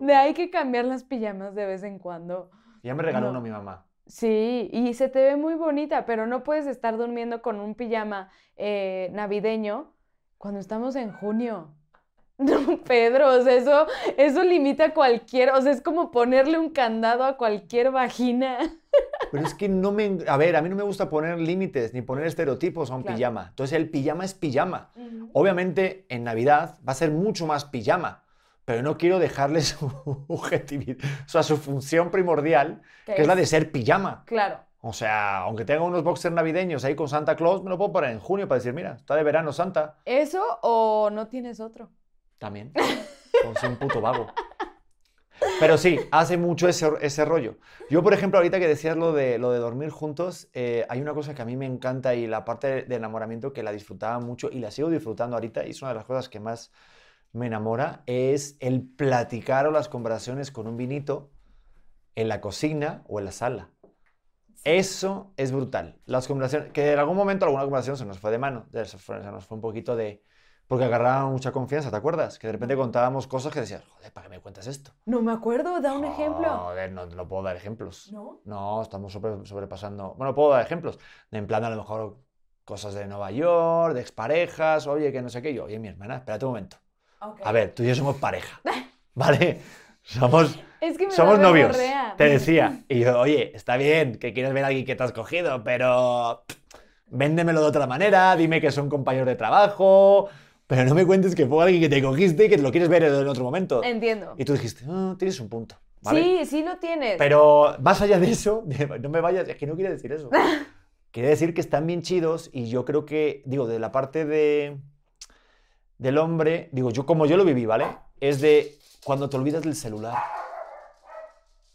de hay que cambiar las pijamas de vez en cuando. Ya me regaló uno mi mamá. Sí, y se te ve muy bonita, pero no puedes estar durmiendo con un pijama eh, navideño cuando estamos en junio. No, Pedro, o sea, eso, eso limita a cualquier, o sea, es como ponerle un candado a cualquier vagina. Pero es que no me, a ver, a mí no me gusta poner límites ni poner estereotipos a un pijama. Entonces el pijama es pijama. Obviamente en Navidad va a ser mucho más pijama, pero no quiero dejarle su objetividad, o sea, su función primordial, que es la de ser pijama. Claro. O sea, aunque tenga unos boxers navideños ahí con Santa Claus, me lo puedo poner en junio para decir, mira, está de verano Santa. ¿Eso o no tienes otro? También. Con ser un puto vago. Pero sí, hace mucho ese, ese rollo. Yo, por ejemplo, ahorita que decías lo de, lo de dormir juntos, eh, hay una cosa que a mí me encanta y la parte de enamoramiento que la disfrutaba mucho y la sigo disfrutando ahorita y es una de las cosas que más me enamora, es el platicar o las conversaciones con un vinito en la cocina o en la sala. Eso es brutal. Las conversaciones, que en algún momento alguna conversación se nos fue de mano, se, fue, se nos fue un poquito de... Porque agarrábamos mucha confianza, ¿te acuerdas? Que de repente contábamos cosas que decías, joder, ¿para qué me cuentas esto? No me acuerdo, da un ejemplo. Joder, no, no puedo dar ejemplos. ¿No? No, estamos sobre- sobrepasando. Bueno, puedo dar ejemplos. En plan, a lo mejor cosas de Nueva York, de exparejas, oye, que no sé qué. Yo, oye, mi hermana, espérate un momento. Ok. A ver, tú y yo somos pareja, ¿vale? Somos, Es que me somos novios, te decía. Y yo, oye, está bien que quieres ver a alguien que te has cogido, pero véndemelo de otra manera, dime que son compañeros de trabajo, pero no me cuentes que fue alguien que te cogiste y que lo quieres ver en otro momento. Entiendo. Y tú dijiste, "Ah, tienes un punto, ¿vale? Sí, sí lo tienes. Pero más allá de eso, no me vayas, es que no quiere decir eso. Quiere decir que están bien chidos y yo creo que, digo, de la parte de, del hombre, digo, yo como yo lo viví, ¿vale? Es de cuando te olvidas del celular.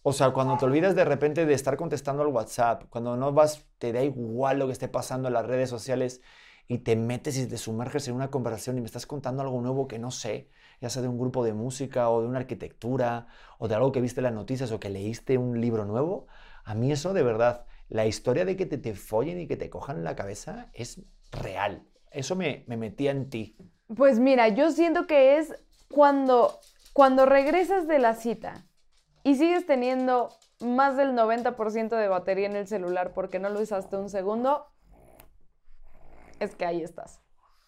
O sea, cuando te olvidas de repente de estar contestando al WhatsApp, cuando no vas, te da igual lo que esté pasando en las redes sociales y te metes y te sumerges en una conversación y me estás contando algo nuevo que no sé, ya sea de un grupo de música o de una arquitectura o de algo que viste las noticias o que leíste un libro nuevo, a mí eso de verdad, la historia de que te, te follen y que te cojan la cabeza es real. Eso me, me metía en ti. Pues mira, yo siento que es cuando, cuando regresas de la cita y sigues teniendo más del 90% de batería en el celular porque no lo usaste un segundo, es que ahí estás,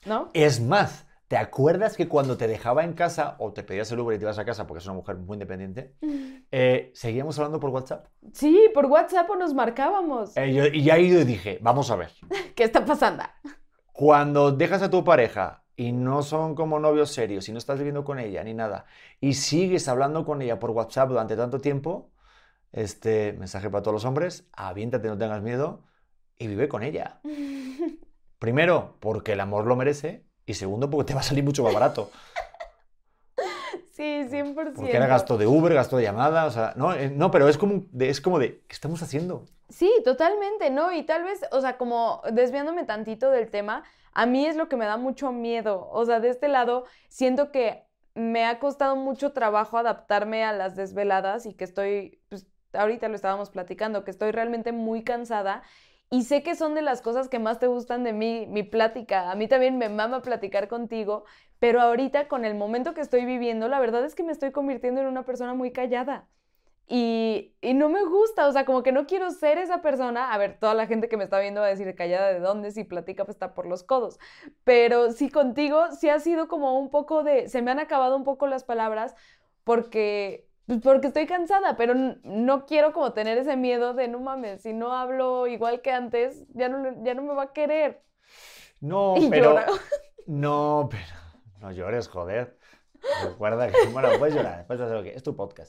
¿no? Es más, ¿te acuerdas que cuando te dejaba en casa o te pedías el Uber y te ibas a casa porque es una mujer muy independiente, eh, seguíamos hablando por WhatsApp? Sí, por WhatsApp o nos marcábamos. Eh, yo- y ahí yo dije, vamos a ver, ¿Qué está pasando? cuando dejas a tu pareja y no son como novios serios y no estás viviendo con ella ni nada y sigues hablando con ella por WhatsApp durante tanto tiempo, este mensaje para todos los hombres, aviéntate, no tengas miedo y vive con ella. Primero, porque el amor lo merece y segundo, porque te va a salir mucho más barato. Sí, 100%. Porque era gasto de Uber, gasto de llamada, o sea, no, eh, no pero es como, de, es como de, ¿qué estamos haciendo? Sí, totalmente, ¿no? Y tal vez, o sea, como desviándome tantito del tema, a mí es lo que me da mucho miedo. O sea, de este lado, siento que me ha costado mucho trabajo adaptarme a las desveladas y que estoy, pues ahorita lo estábamos platicando, que estoy realmente muy cansada. Y sé que son de las cosas que más te gustan de mí, mi plática. A mí también me mama platicar contigo, pero ahorita con el momento que estoy viviendo, la verdad es que me estoy convirtiendo en una persona muy callada. Y, y no me gusta, o sea, como que no quiero ser esa persona. A ver, toda la gente que me está viendo va a decir callada de dónde, si platica, pues está por los codos. Pero sí contigo, sí ha sido como un poco de, se me han acabado un poco las palabras porque, pues porque estoy cansada, pero no quiero como tener ese miedo de, no mames, si no hablo igual que antes, ya no, ya no me va a querer. No, Y pero... llora. No, pero... No llores, joder. Recuerda que, bueno, puedes llorar, puedes hacer lo que... Es tu podcast.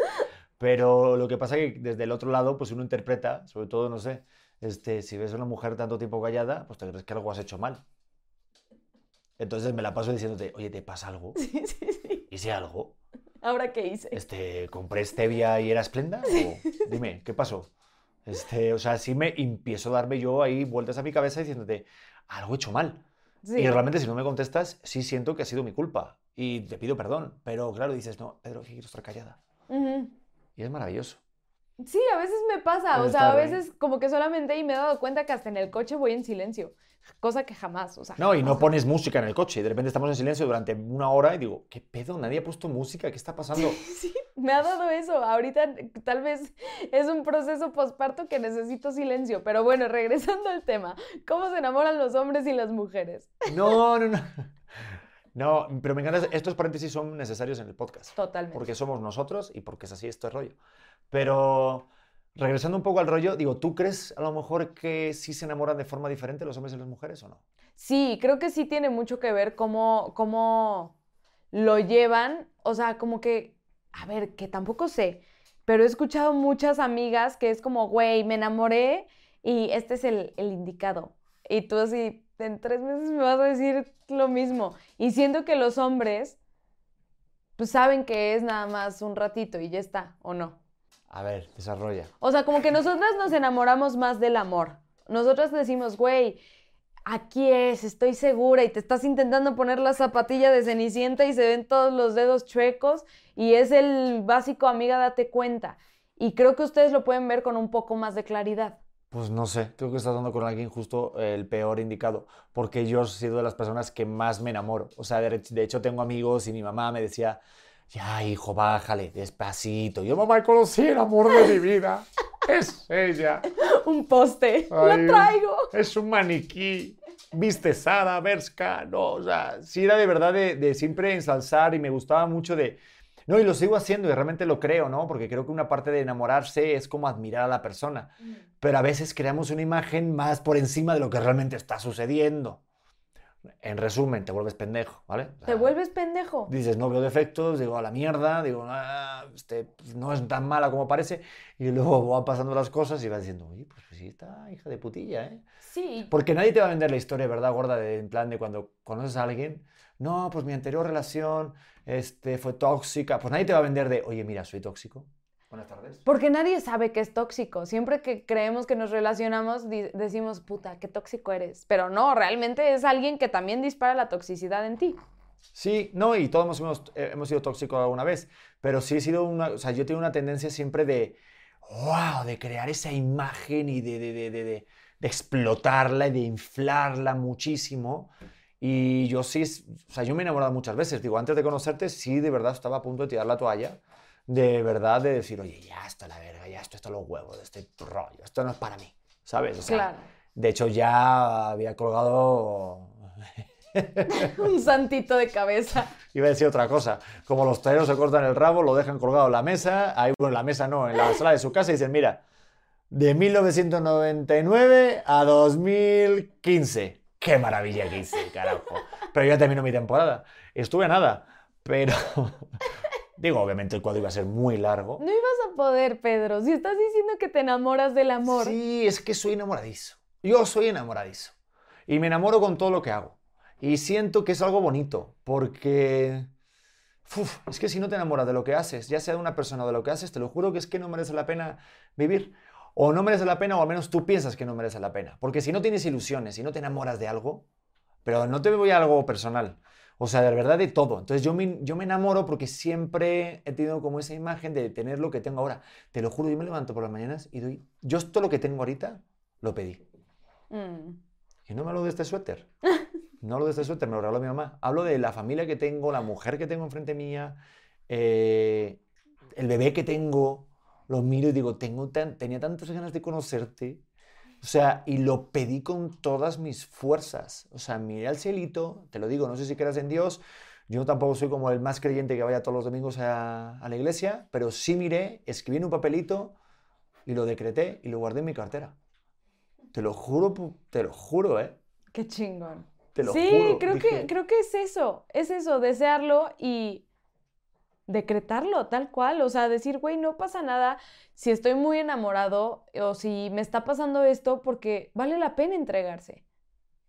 Pero lo que pasa es que desde el otro lado, pues uno interpreta, sobre todo, no sé, este, si ves a una mujer tanto tiempo callada, pues te crees que algo has hecho mal. Entonces me la paso diciéndote, oye, ¿te pasa algo? Sí, sí, sí. ¿Hice algo? ¿Ahora qué hice? Este, ¿compré stevia y era esplenda? O, dime, ¿qué pasó? Este, o sea, sí me empiezo a darme yo ahí vueltas a mi cabeza diciéndote, algo he hecho mal. Sí. Y realmente si no me contestas, sí siento que ha sido mi culpa. Y te pido perdón. Pero claro, dices, no, Pedro, que quiero estar callada. Y es maravilloso. Sí, a veces me pasa, o sea, a veces como que solamente y me he dado cuenta que hasta en el coche voy en silencio, cosa que jamás, o sea. No, y no jamás. pones música en el coche. Y de repente estamos en silencio durante una hora y digo, ¿qué pedo? Nadie ha puesto música. ¿Qué está pasando? Sí, me ha dado eso. Ahorita tal vez es un proceso posparto que necesito silencio, pero bueno, regresando al tema, ¿cómo se enamoran los hombres y las mujeres? No, no, no. No, pero me encanta. Estos paréntesis son necesarios en el podcast. Totalmente. porque somos nosotros y porque es así este rollo. Pero regresando un poco al rollo, digo, ¿tú crees a lo mejor que sí se enamoran de forma diferente los hombres y las mujeres o no? Sí, creo que sí tiene mucho que ver cómo, cómo lo llevan. O sea, como que, a ver, que tampoco sé, pero he escuchado muchas amigas que es como, güey, me enamoré y este es el, el indicado. Y tú así, en tres meses me vas a decir lo mismo. Y siento que los hombres pues saben que es nada más un ratito y ya está, ¿o no? A ver, desarrolla. O sea, como que nosotras nos enamoramos más del amor. Nosotras decimos, güey, aquí es, estoy segura y te estás intentando poner la zapatilla de cenicienta y se ven todos los dedos chuecos y es el básico, amiga, date cuenta. Y creo que ustedes lo pueden ver con un poco más de claridad. Pues no sé, creo que estás dando con alguien justo el peor indicado, porque yo he sido de las personas que más me enamoro. O sea, de, de hecho tengo amigos y mi mamá me decía, ya hijo, bájale, despacito. Yo mamá conocí el amor de mi vida. Es ella. un poste. Lo traigo. Es un maniquí. Viste Sara, Berska, no, o sea, sí era de verdad de, de siempre ensalzar y me gustaba mucho de, no, y lo sigo haciendo y realmente lo creo, ¿no? Porque creo que una parte de enamorarse es como admirar a la persona. Mm. Pero a veces creamos una imagen más por encima de lo que realmente está sucediendo. En resumen, te vuelves pendejo, ¿vale? ¿Te vuelves pendejo? Dices, no veo defectos, digo, a la mierda, digo, ah, este, pues, no es tan mala como parece. Y luego van pasando las cosas y vas diciendo, oye, pues, pues sí está hija de putilla, ¿eh? Sí. Porque nadie te va a vender la historia, ¿verdad, gorda? De, en plan de cuando conoces a alguien, no, pues mi anterior relación este, fue tóxica. Pues nadie te va a vender de, oye, mira, soy tóxico. Buenas tardes. Porque nadie sabe que es tóxico. Siempre que creemos que nos relacionamos, decimos, puta, qué tóxico eres. Pero no, realmente es alguien que también dispara la toxicidad en ti. Sí, no, y todos hemos, eh, hemos sido tóxicos alguna vez, pero sí he sido una, o sea, yo tengo una tendencia siempre de, wow, de crear esa imagen y de, de, de, de, de explotarla y de inflarla muchísimo. Y yo sí, o sea, yo me he enamorado muchas veces. Digo, antes de conocerte, sí, de verdad estaba a punto de tirar la toalla. De verdad, de decir, oye, ya está la verga, ya esto está los huevos de este rollo, esto no es para mí, ¿sabes? O sea, claro. De hecho, ya había colgado. Un santito de cabeza. Iba a decir otra cosa. Como los toreros se cortan el rabo, lo dejan colgado en la mesa. Ahí, bueno, en la mesa no, en la sala de su casa y dicen, mira, de 1999 a 2015 qué maravilla que hice, carajo. Pero ya terminó mi temporada. Estuve a nada, pero... Digo, obviamente el cuadro iba a ser muy largo. No ibas a poder, Pedro. Si estás diciendo que te enamoras del amor. Sí, es que soy enamoradizo. Yo soy enamoradizo. Y me enamoro con todo lo que hago. Y siento que es algo bonito, porque... Uf, es que si no te enamoras de lo que haces, ya sea de una persona o de lo que haces, te lo juro que es que no merece la pena vivir o no merece la pena o al menos tú piensas que no merece la pena. Porque si no tienes ilusiones, y no te enamoras de algo, pero no te voy a algo personal, o sea, de verdad de todo. Entonces yo me, yo me enamoro porque siempre he tenido como esa imagen de tener lo que tengo ahora. Te lo juro, yo me levanto por las mañanas y doy, yo esto lo que tengo ahorita, lo pedí. Mm. Y no me hablo de este suéter. No hablo de este suéter, me lo regaló mi mamá. Hablo de la familia que tengo, la mujer que tengo enfrente mía, eh, el bebé que tengo, lo miro y digo, tengo tenía tantas ganas de conocerte. O sea, y lo pedí con todas mis fuerzas. O sea, miré al cielito, te lo digo, no sé si creas en Dios, yo tampoco soy como el más creyente que vaya todos los domingos a, a la iglesia, pero sí miré, escribí en un papelito y lo decreté y lo guardé en mi cartera. Te lo juro, te lo juro, ¿eh? Qué chingón. Te lo sí, juro. creo, que, creo que es eso, es eso, desearlo y decretarlo tal cual, o sea, decir, güey, no pasa nada si estoy muy enamorado o si me está pasando esto porque vale la pena entregarse.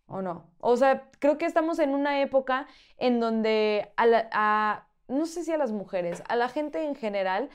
¿O no? O sea, creo que estamos en una época en donde a, a no sé si a las mujeres, a la gente en general,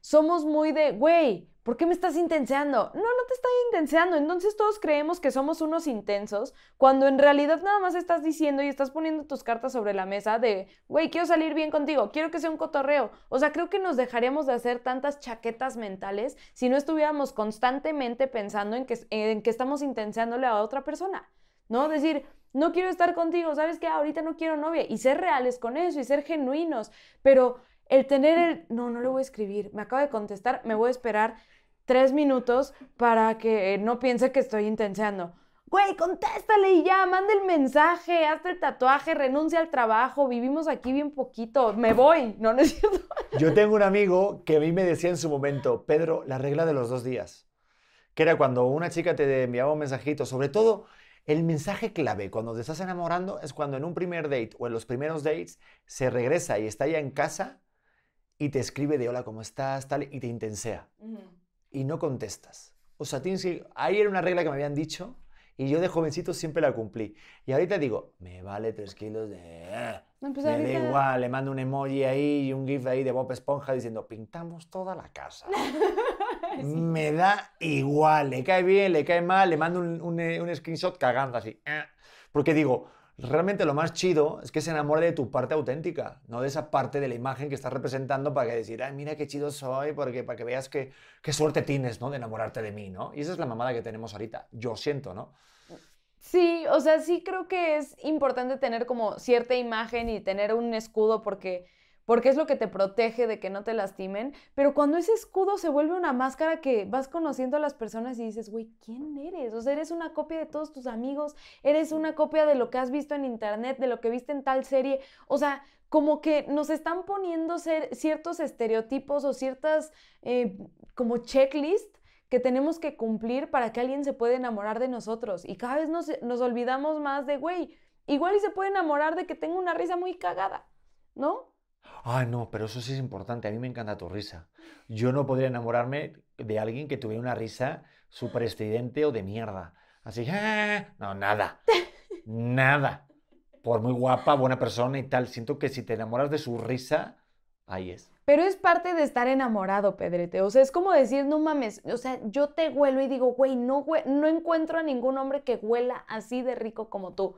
somos muy de, güey, ¿por qué me estás intenseando? No, no te estoy intenseando. Entonces todos creemos que somos unos intensos, cuando en realidad nada más estás diciendo y estás poniendo tus cartas sobre la mesa de, güey, quiero salir bien contigo, quiero que sea un cotorreo. O sea, creo que nos dejaríamos de hacer tantas chaquetas mentales si no estuviéramos constantemente pensando en que, en que estamos intenseándole a otra persona. ¿No? Decir, no quiero estar contigo, ¿sabes qué? Ahorita no quiero novia. Y ser reales con eso y ser genuinos. Pero el tener el, no, no le voy a escribir, me acaba de contestar, me voy a esperar tres minutos para que no piense que estoy intenseando. Güey, contéstale y ya, manda el mensaje, hazte el tatuaje, renuncia al trabajo, vivimos aquí bien poquito, me voy, no necesito. Yo tengo un amigo que a mí me decía en su momento, Pedro, la regla de los dos días, que era cuando una chica te enviaba un mensajito, sobre todo el mensaje clave cuando te estás enamorando es cuando en un primer date o en los primeros dates se regresa y está ya en casa y te escribe de hola, ¿cómo estás? Tal, y te intensea. Y no contestas. O sea, tienes que... Ahí era una regla que me habían dicho Y yo de jovencito siempre la cumplí. Y ahorita digo, me vale tres kilos de... No, pues me da ahorita- igual, le mando un emoji ahí y un gif ahí de Bob Esponja diciendo, pintamos toda la casa. Sí. Me da igual, le cae bien, le cae mal, le mando un, un, un screenshot cagando así. eh. Porque digo, realmente lo más chido es que se enamore de tu parte auténtica, no de esa parte de la imagen que estás representando para que decir, ay, mira qué chido soy, porque, para que veas que, qué suerte tienes, ¿no? De enamorarte de mí, ¿no? Y esa es la mamada que tenemos ahorita, yo siento, ¿no? Sí, o sea, sí creo que es importante tener como cierta imagen y tener un escudo porque, porque es lo que te protege de que no te lastimen, pero cuando ese escudo se vuelve una máscara que vas conociendo a las personas y dices, güey, ¿quién eres? O sea, eres una copia de todos tus amigos, eres una copia de lo que has visto en internet, de lo que viste en tal serie, o sea, como que nos están poniendo ser- ciertos estereotipos o ciertas eh, como checklist que tenemos que cumplir para que alguien se pueda enamorar de nosotros. Y cada vez nos, nos olvidamos más de, güey, igual y se puede enamorar de que tengo una risa muy cagada, ¿no? Ay, no, pero eso sí es importante. A mí me encanta tu risa. Yo no podría enamorarme de alguien que tuviera una risa súper estridente o de mierda. Así, "Ah", no, nada. Nada. Por muy guapa, buena persona y tal. Siento que si te enamoras de su risa, ahí es. Pero es parte de estar enamorado, Pedrete. O sea, es como decir, no mames, o sea, yo te huelo y digo, güey, no, hue- no encuentro a ningún hombre que huela así de rico como tú.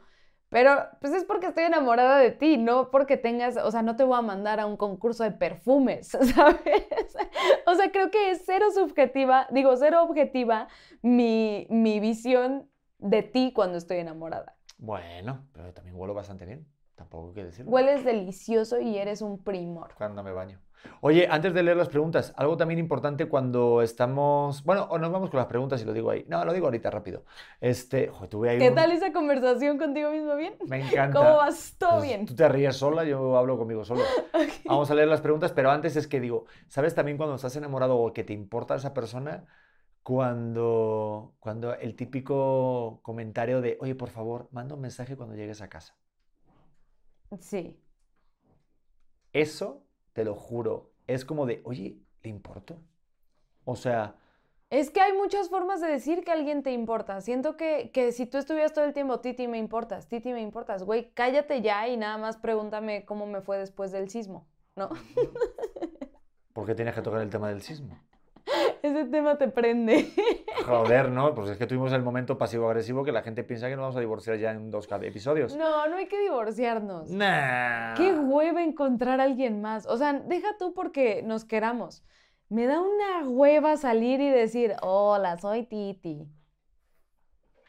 Pero pues es porque estoy enamorada de ti, no porque tengas, o sea, no te voy a mandar a un concurso de perfumes, ¿sabes? O sea, creo que es cero subjetiva, digo, cero objetiva mi, mi visión de ti cuando estoy enamorada. Bueno, pero también huelo bastante bien. Tampoco hay que decirlo. Hueles delicioso y eres un primor. Cuando me baño. Oye, antes de leer las preguntas, algo también importante cuando estamos. Bueno, o nos vamos con las preguntas y lo digo ahí. No, lo digo ahorita rápido. Este, joder, tuve ahí ¿Qué un- tal esa conversación contigo mismo bien? Me encanta. ¿Cómo vas? ¿Todo Pues, bien? Tú te ríes sola, yo hablo conmigo solo. Vamos a leer las preguntas, pero antes es que digo, ¿sabes también cuando estás enamorado o que te importa esa persona? Cuando, cuando el típico comentario de, oye, por favor, manda un mensaje cuando llegues a casa. Sí. Eso, te lo juro, es como de, oye, ¿le importo? O sea, Es que hay muchas formas de decir que alguien te importa. Siento que, que si tú estuvieras todo el tiempo, Titi, me importas, Titi, me importas, güey, cállate ya y nada más pregúntame cómo me fue después del sismo, ¿no? ¿por qué tienes que tocar el tema del sismo? Ese tema te prende. Joder, ¿no? Pues es que tuvimos el momento pasivo-agresivo que la gente piensa que nos vamos a divorciar ya en dos episodios. No, no hay que divorciarnos. Nah. Qué hueva encontrar a alguien más. O sea, deja tú porque nos queramos. Me da una hueva salir y decir, hola, soy Titi.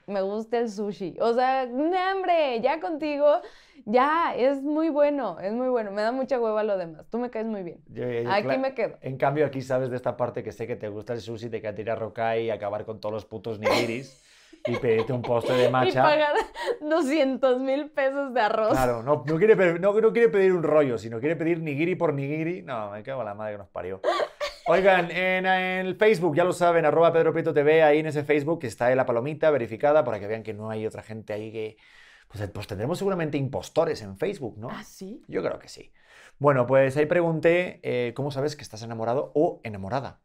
Me gusta el sushi. O sea, no, hombre, ya contigo, ya, es muy bueno, es muy bueno. Me da mucha hueva lo demás. Tú me caes muy bien. Yo- yo- Aquí me quedo. En cambio, aquí sabes de esta parte que sé que te gusta el sushi, te queda tirar roca y acabar con todos los putos nigiris y pedirte un postre de Y matcha. pagar 200 mil pesos de arroz. Claro, no, no, quiere, no, no quiere pedir un rollo, sino quiere pedir nigiri por nigiri. No, me cago en la madre que nos parió. Oigan, en, el Facebook, ya lo saben, arroba Pedro Prieto TV, ahí en ese Facebook está la palomita verificada para que vean que no hay otra gente ahí que... Pues, pues tendremos seguramente impostores en Facebook, ¿no? ¿Ah, sí? Yo creo que sí. Bueno, pues ahí pregunté eh, cómo sabes que estás enamorado o enamorada.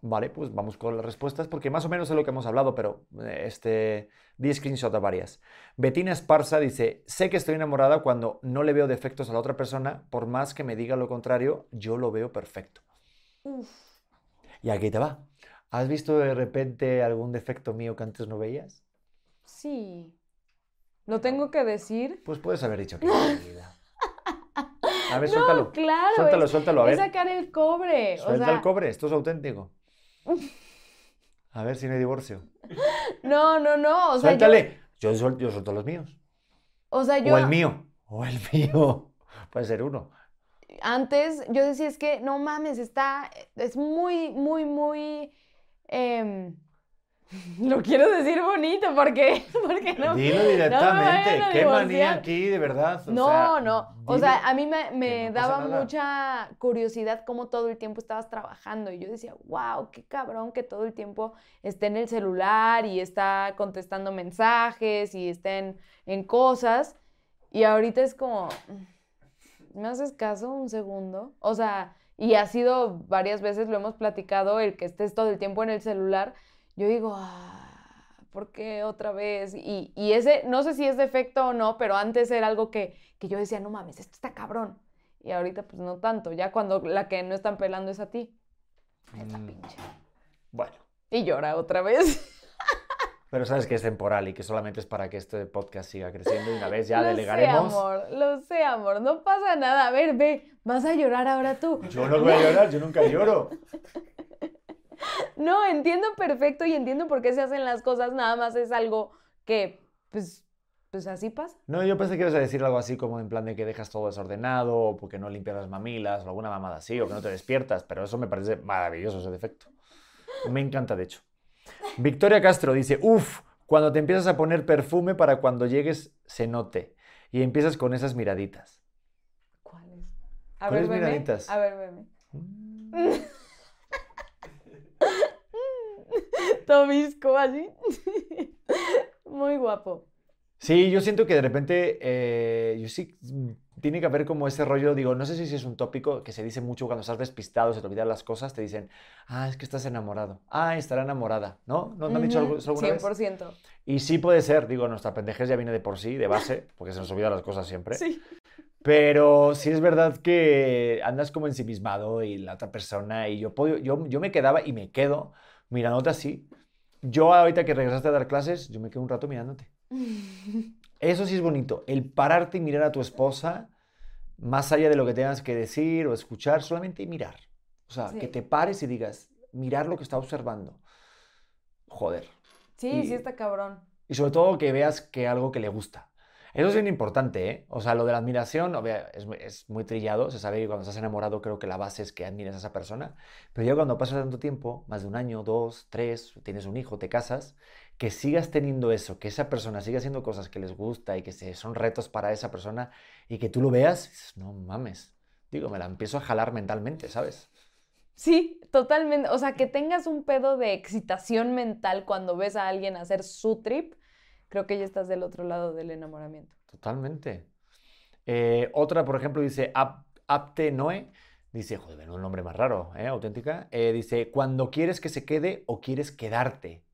Vale, pues vamos con las respuestas porque más o menos es lo que hemos hablado, pero eh, este, di screenshot a varias. Betina Esparza dice, sé que estoy enamorada cuando no le veo defectos a la otra persona, por más que me diga lo contrario, yo lo veo perfecto. Uf. Y aquí te va. ¿Has visto de repente algún defecto mío que antes no veías? Sí. ¿Lo tengo que decir? Pues puedes haber dicho que vida. A ver, No, suéltalo. claro. Suéltalo, es, suéltalo, a es ver. sacar el cobre. o Suelta sea, el cobre, esto es auténtico. A ver si no hay divorcio. No, no, no. O sea, yo- Suéltale. Yo, suel- yo suelto los míos. o sea, yo O el mío. O el mío. Puede ser uno. Antes yo decía, es que no mames, está, es muy, muy, muy, em, lo quiero decir bonito porque, porque no. Dilo directamente. Qué manía aquí, de verdad. O No, sea, no. O sea, a mí me, me no daba mucha curiosidad cómo todo el tiempo estabas trabajando. Y yo decía, wow, qué cabrón que todo el tiempo esté en el celular y está contestando mensajes y esté en, en cosas. Y ahorita es como, ¿me haces caso un segundo? O sea, y ha sido varias veces, lo hemos platicado, el que estés todo el tiempo en el celular. Yo digo, ah, ¿por qué otra vez? Y, y ese, no sé si es defecto o no, pero antes era algo que, que yo decía, no mames, esto está cabrón. Y ahorita pues no tanto, ya cuando la que no están pelando es a ti. Mm, pinche. Bueno, Y llora otra vez. pero sabes que es temporal y que solamente es para que este podcast siga creciendo y una vez ya lo delegaremos. sé, amor, lo sé, amor, no pasa nada. A ver, ve, vas a llorar ahora tú. Yo no voy a llorar, yo nunca lloro. No, entiendo perfecto y entiendo por qué se hacen las cosas, nada más es algo que, pues, pues así pasa. No, yo pensé que ibas a decir algo así como en plan de que dejas todo desordenado, o porque no limpias las mamilas, o alguna mamada así, o que no te despiertas, pero eso me parece maravilloso ese defecto. Me encanta, de hecho. Victoria Castro dice, uff, cuando te empiezas a poner perfume para cuando llegues se note, y empiezas con esas miraditas. ¿Cuáles? A ¿Cuáles ver, miraditas? A ver. Mm. Tobisco, así. Muy guapo. Sí, yo siento que de repente, eh, yo sí, tiene que haber como ese rollo, digo, no sé si es un tópico que se dice mucho cuando estás despistado, se te olvidan las cosas, te dicen, ah, es que estás enamorado, ah, estará enamorada, ¿no? ¿No me han dicho algo, alguna vez? 100%. Y sí puede ser, digo, nuestra pendejez ya viene de por sí, de base, porque se nos olvidan las cosas siempre. Sí. Pero sí es verdad que andas como ensimismado y la otra persona, y yo, puedo, yo, yo me quedaba y me quedo mirándote así. Yo ahorita que regresaste a dar clases, yo me quedo un rato mirándote. Eso sí es bonito, el pararte y mirar a tu esposa, más allá de lo que tengas que decir o escuchar, solamente mirar. O sea, Sí. que te pares y digas, mirar lo que está observando. Joder. Sí, Y- sí está cabrón. Y sobre todo que veas que algo que le gusta. Eso es bien importante, ¿eh? O sea, lo de la admiración obvia- es, es muy trillado. Se sabe que cuando estás enamorado creo que la base es que admires a esa persona. Pero ya cuando pasa tanto tiempo, más de un año, dos, tres, tienes un hijo, te casas, que sigas teniendo eso, que esa persona siga haciendo cosas que les gusta y que son retos para esa persona y que tú lo veas, dices, no mames. Digo, me la empiezo a jalar mentalmente, ¿sabes? Sí, totalmente. O sea, que tengas un pedo de excitación mental cuando ves a alguien hacer su trip, creo que ya estás del otro lado del enamoramiento. Totalmente. Eh, otra, por ejemplo, dice Ap- Apte Noe. Dice, joder, un nombre más raro, ¿eh? Auténtica. Eh, dice, cuando quieres que se quede o quieres quedarte.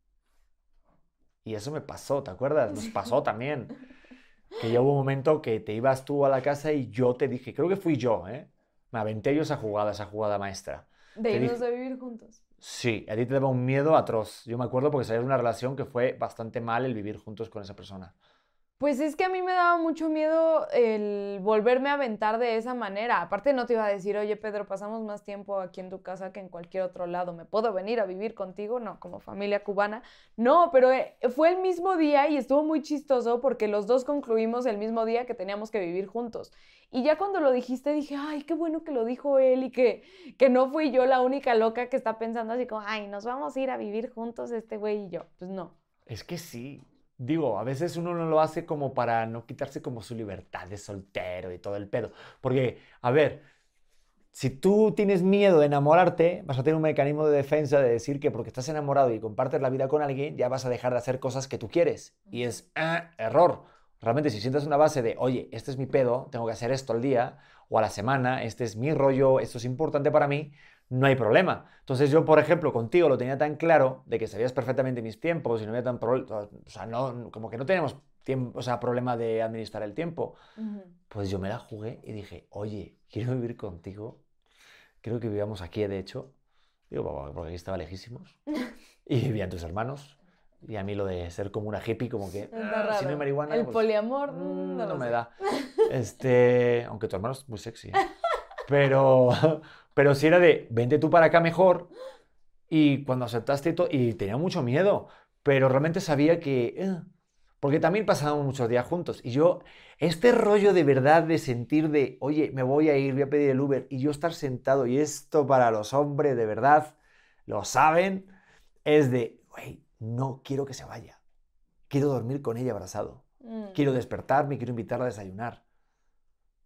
Y eso me pasó, ¿te acuerdas? Nos pasó también. Que ya hubo un momento que te ibas tú a la casa y yo te dije, creo que fui yo, ¿eh? Me aventé yo esa jugada, esa jugada maestra. De Te irnos dije- a vivir juntos. Sí, a ti te daba un miedo atroz. Yo me acuerdo porque salías de una relación que fue bastante mal el vivir juntos con esa persona. Pues es que a mí me daba mucho miedo el volverme a aventar de esa manera. Aparte no te iba a decir, oye Pedro, pasamos más tiempo aquí en tu casa que en cualquier otro lado. ¿Me puedo venir a vivir contigo? No, como familia cubana. No, pero eh, fue el mismo día y estuvo muy chistoso porque los dos concluimos el mismo día que teníamos que vivir juntos. Y ya cuando lo dijiste dije, ay, qué bueno que lo dijo él y que, que no fui yo la única loca que está pensando así como, ay, nos vamos a ir a vivir juntos este güey y yo. Pues no. Es que sí. Digo, a veces uno no lo hace como para no quitarse como su libertad de soltero y todo el pedo. Porque, a ver, si tú tienes miedo de enamorarte, vas a tener un mecanismo de defensa de decir que porque estás enamorado y compartes la vida con alguien, ya vas a dejar de hacer cosas que tú quieres. Y es ah, error. Realmente, si sientas una base de, oye, este es mi pedo, tengo que hacer esto al día o a la semana, este es mi rollo, esto es importante para mí, no hay problema. Entonces yo, por ejemplo, contigo lo tenía tan claro de que sabías perfectamente mis tiempos y no había tan problema, o sea, no, como que no tenemos tiempo, o sea, problema de administrar el tiempo. Pues yo me la jugué y dije, oye, quiero vivir contigo. Creo que vivíamos aquí, de hecho. Digo, porque aquí estaba lejísimos. Y vivían tus hermanos. Y a mí lo de ser como una hippie, como que, "Ah, si no hay marihuana, El pues, poliamor, mm, no, me sé. da. Este, aunque tu hermano es muy sexy. ¿eh? Pero, pero si era de, vente tú para acá mejor. Y cuando aceptaste y todo, y tenía mucho miedo, pero realmente sabía que, eh, porque también pasábamos muchos días juntos. Y yo, este rollo de verdad de sentir de, oye, me voy a ir, voy a pedir el Uber, y yo estar sentado, y esto para los hombres de verdad, lo saben, es de, güey, no quiero que se vaya. Quiero dormir con ella abrazado. Mm. Quiero despertarme, quiero invitarla a desayunar.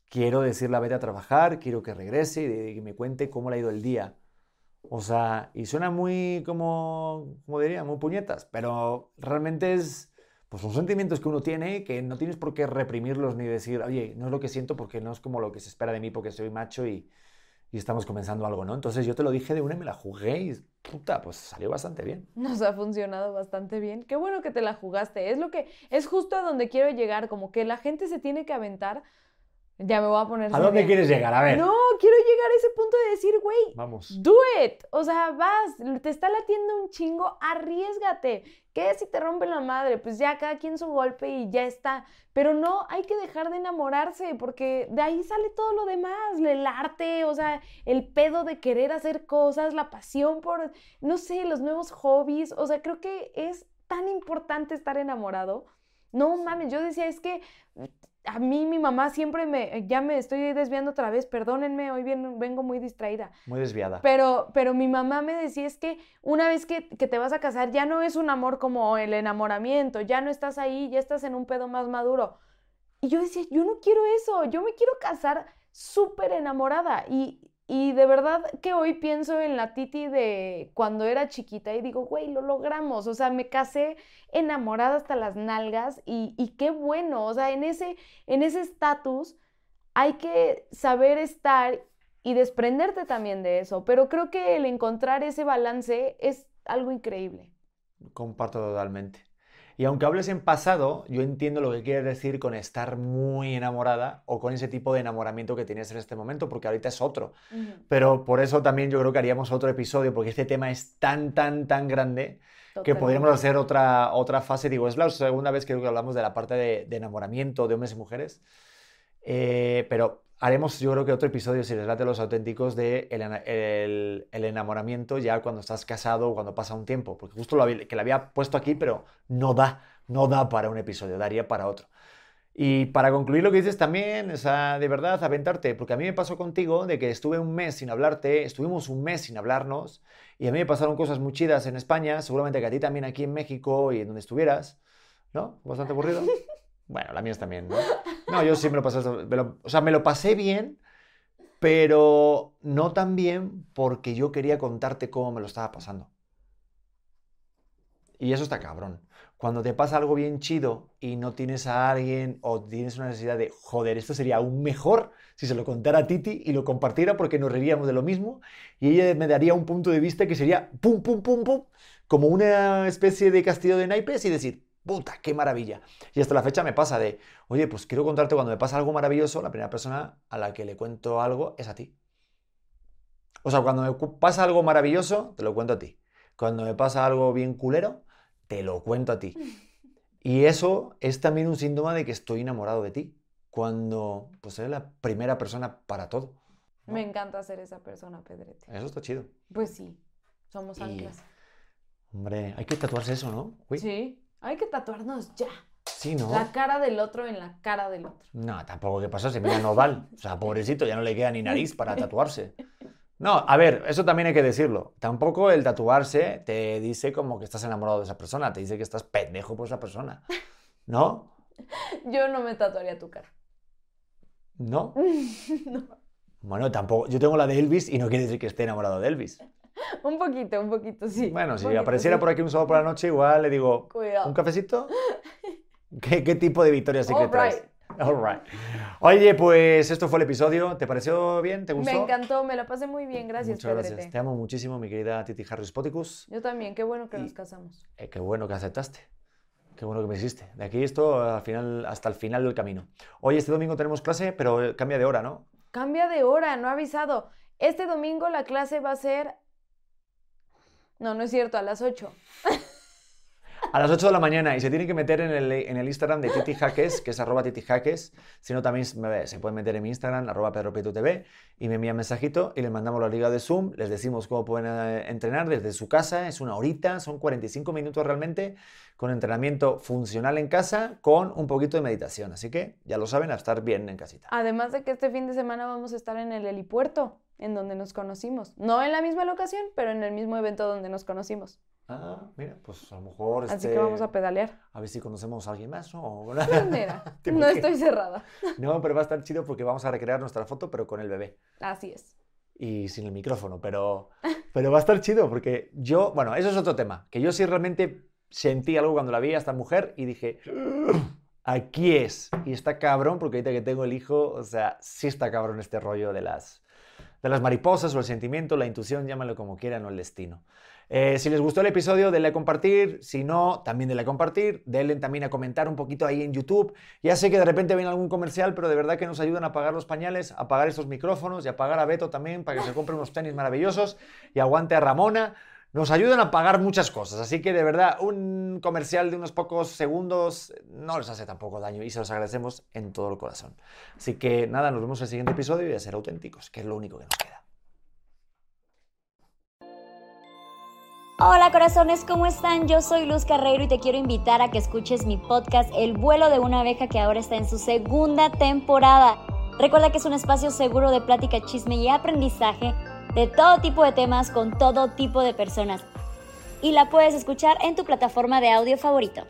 Quiero decirle vete a trabajar, quiero que regrese y que me cuente cómo le ha ido el día. O sea, y suena muy como, como diría, muy puñetas, pero realmente es, pues son sentimientos que uno tiene que no tienes por qué reprimirlos ni decir, oye, no es lo que siento porque no es como lo que se espera de mí porque soy macho y, y estamos comenzando algo, ¿no? Entonces yo te lo dije de una y me la jugué y puta, pues salió bastante bien. Nos ha funcionado bastante bien. Qué bueno que te la jugaste. Es lo que es justo a donde quiero llegar, como que la gente se tiene que aventar. Ya me voy a poner. ¿A dónde quieres llegar? A ver. No, quiero llegar a ese punto de decir, güey, Vamos. do it. O sea, vas, te está latiendo un chingo, arriesgate. ¿Qué si te rompen la madre? Pues ya cada quien su golpe y ya está. Pero no, hay que dejar de enamorarse porque de ahí sale todo lo demás, el arte, o sea, el pedo de querer hacer cosas, la pasión por, no sé, los nuevos hobbies. O sea, creo que es tan importante estar enamorado. No mames, yo decía, es que a mí mi mamá siempre me, ya me estoy desviando otra vez, perdónenme, hoy bien- vengo muy distraída. Muy desviada. Pero, pero mi mamá me decía es que una vez que, que te vas a casar ya no es un amor como el enamoramiento, ya no estás ahí, ya estás en un pedo más maduro. Y yo decía, yo no quiero eso, yo me quiero casar súper enamorada. Y, y de verdad que hoy pienso en la Titi de cuando era chiquita y digo, güey, lo logramos. O sea, me casé enamorada hasta las nalgas y, y qué bueno. O sea, en ese en ese estatus hay que saber estar y desprenderte también de eso. Pero creo que el encontrar ese balance es algo increíble. Comparto totalmente. Y aunque hables en pasado, yo entiendo lo que quieres decir con estar muy enamorada o con ese tipo de enamoramiento que tienes en este momento, porque ahorita es otro. Pero por eso también yo creo que haríamos otro episodio, porque este tema es tan, tan, tan grande que podríamos Totalmente. hacer otra, otra fase. Digo, es la segunda vez que hablamos de la parte de, de enamoramiento de hombres y mujeres. Eh, pero haremos, yo creo que otro episodio, si les late los auténticos, de el, el- el enamoramiento ya cuando estás casado o cuando pasa un tiempo. Porque justo lo había- que lo había puesto aquí, pero no da, no da para un episodio, daría para otro. Y para concluir lo que dices también, o sea, de verdad, aventarte, porque a mí me pasó contigo de que estuve un mes sin hablarte, estuvimos un mes sin hablarnos, y a mí me pasaron cosas muy chidas en España, seguramente que a ti también aquí en México y en donde estuvieras, ¿no? Bastante aburrido. Bueno, la mía es también, ¿no? No, yo sí me lo pasé, o sea, me lo pasé bien, pero no tan bien porque yo quería contarte cómo me lo estaba pasando. Y eso está cabrón. Cuando te pasa algo bien chido y no tienes a alguien o tienes una necesidad de, joder, esto sería aún mejor si se lo contara a Titi y lo compartiera porque nos reiríamos de lo mismo y ella me daría un punto de vista que sería pum, pum, pum, pum, como una especie de castillo de naipes y decir, puta, qué maravilla. Y hasta la fecha me pasa de, oye, pues quiero contarte cuando me pasa algo maravilloso, la primera persona a la que le cuento algo es a ti. O sea, cuando me pasa algo maravilloso, te lo cuento a ti. Cuando me pasa algo bien culero, te lo cuento a ti. Y eso es también un síntoma de que estoy enamorado de ti. Cuando pues eres la primera persona para todo. ¿no? Me encanta ser esa persona, Pedrete. Eso está chido. Pues sí, somos Y- anclas. Hombre, hay que tatuarse eso, ¿no? Uy, Sí, hay que tatuarnos ya. sí, ¿no? La cara del otro en la cara del otro. No, tampoco que pasó, se mira nodal. O sea, pobrecito, ya no le queda ni nariz para tatuarse. No, a ver, eso también hay que decirlo. Tampoco el tatuarse te dice como que estás enamorado de esa persona, te dice que estás pendejo por esa persona. ¿No? Yo no me tatuaría tu cara. ¿No? No. Bueno, tampoco. Yo tengo la de Elvis y no quiere decir que esté enamorado de Elvis. Un poquito, un poquito, sí. Bueno, si poquito, apareciera sí. por aquí un sábado por la noche, igual le digo, Cuidado. ¿un cafecito? ¿Qué, qué tipo de Victoria's Secret All traes? right. All right. Oye, pues esto fue el episodio. ¿Te pareció bien? ¿Te gustó? Me encantó, me la pasé muy bien. Gracias, Muchas gracias. Pedrete. Te amo muchísimo, mi querida Titi Harris Poticus. Yo también, qué bueno que Y- nos casamos. Eh, qué bueno que aceptaste. Qué bueno que me hiciste. De aquí esto al final, hasta el final del camino. Hoy este domingo tenemos clase, pero cambia de hora, ¿no? Cambia de hora, no ha avisado. Este domingo la clase va a ser. No, no es cierto, a las 8. A las 8 de la mañana y se tiene que meter en el, en el Instagram de Titi Jaques, que es arroba Titi Jaques. Si no, también me- se pueden meter en mi Instagram, arroba Pedro Prieto TV, y me envían mensajito y les mandamos la liga de Zoom. Les decimos cómo pueden eh, entrenar desde su casa. Es una horita, son 45 minutos realmente, con entrenamiento funcional en casa, con un poquito de meditación. Así que ya lo saben, a estar bien en casita. Además de que este fin de semana vamos a estar en el helipuerto, en donde nos conocimos. No en la misma locación, pero en el mismo evento donde nos conocimos. Ah, mira, pues a lo mejor Así este, que vamos a pedalear. a ver si conocemos a alguien más, ¿no? Pues mira, ¿Te no estoy cerrada. No, pero va a estar chido porque vamos a recrear nuestra foto, pero con el bebé Así es. y sin el micrófono. Pero, pero va a estar chido porque yo, bueno, eso es otro tema. Que yo sí realmente sentí algo cuando la vi a esta mujer y dije, aquí es. Y está cabrón porque ahorita que tengo el hijo, o sea, sí está cabrón este rollo de las, de las mariposas o el sentimiento, la intuición, llámalo como quieran o el destino. Eh, si les gustó el episodio, denle a compartir. Si no, también denle a compartir. Denle también a comentar un poquito ahí en YouTube. Ya sé que de repente viene algún comercial, pero de verdad que nos ayudan a pagar los pañales, a pagar estos micrófonos y a pagar a Beto también para que se compre unos tenis maravillosos y aguante a Ramona. Nos ayudan a pagar muchas cosas, así que de verdad un comercial de unos pocos segundos no les hace tampoco daño y se los agradecemos en todo el corazón. Así que nada, nos vemos en el siguiente episodio y a ser auténticos, que es lo único que nos queda. Hola corazones, ¿cómo están? Yo soy Luz Carreiro y te quiero invitar a que escuches mi podcast El vuelo de una abeja que ahora está en su segunda temporada. Recuerda que es un espacio seguro de plática, chisme y aprendizaje de todo tipo de temas con todo tipo de personas. Y la puedes escuchar en tu plataforma de audio favorito.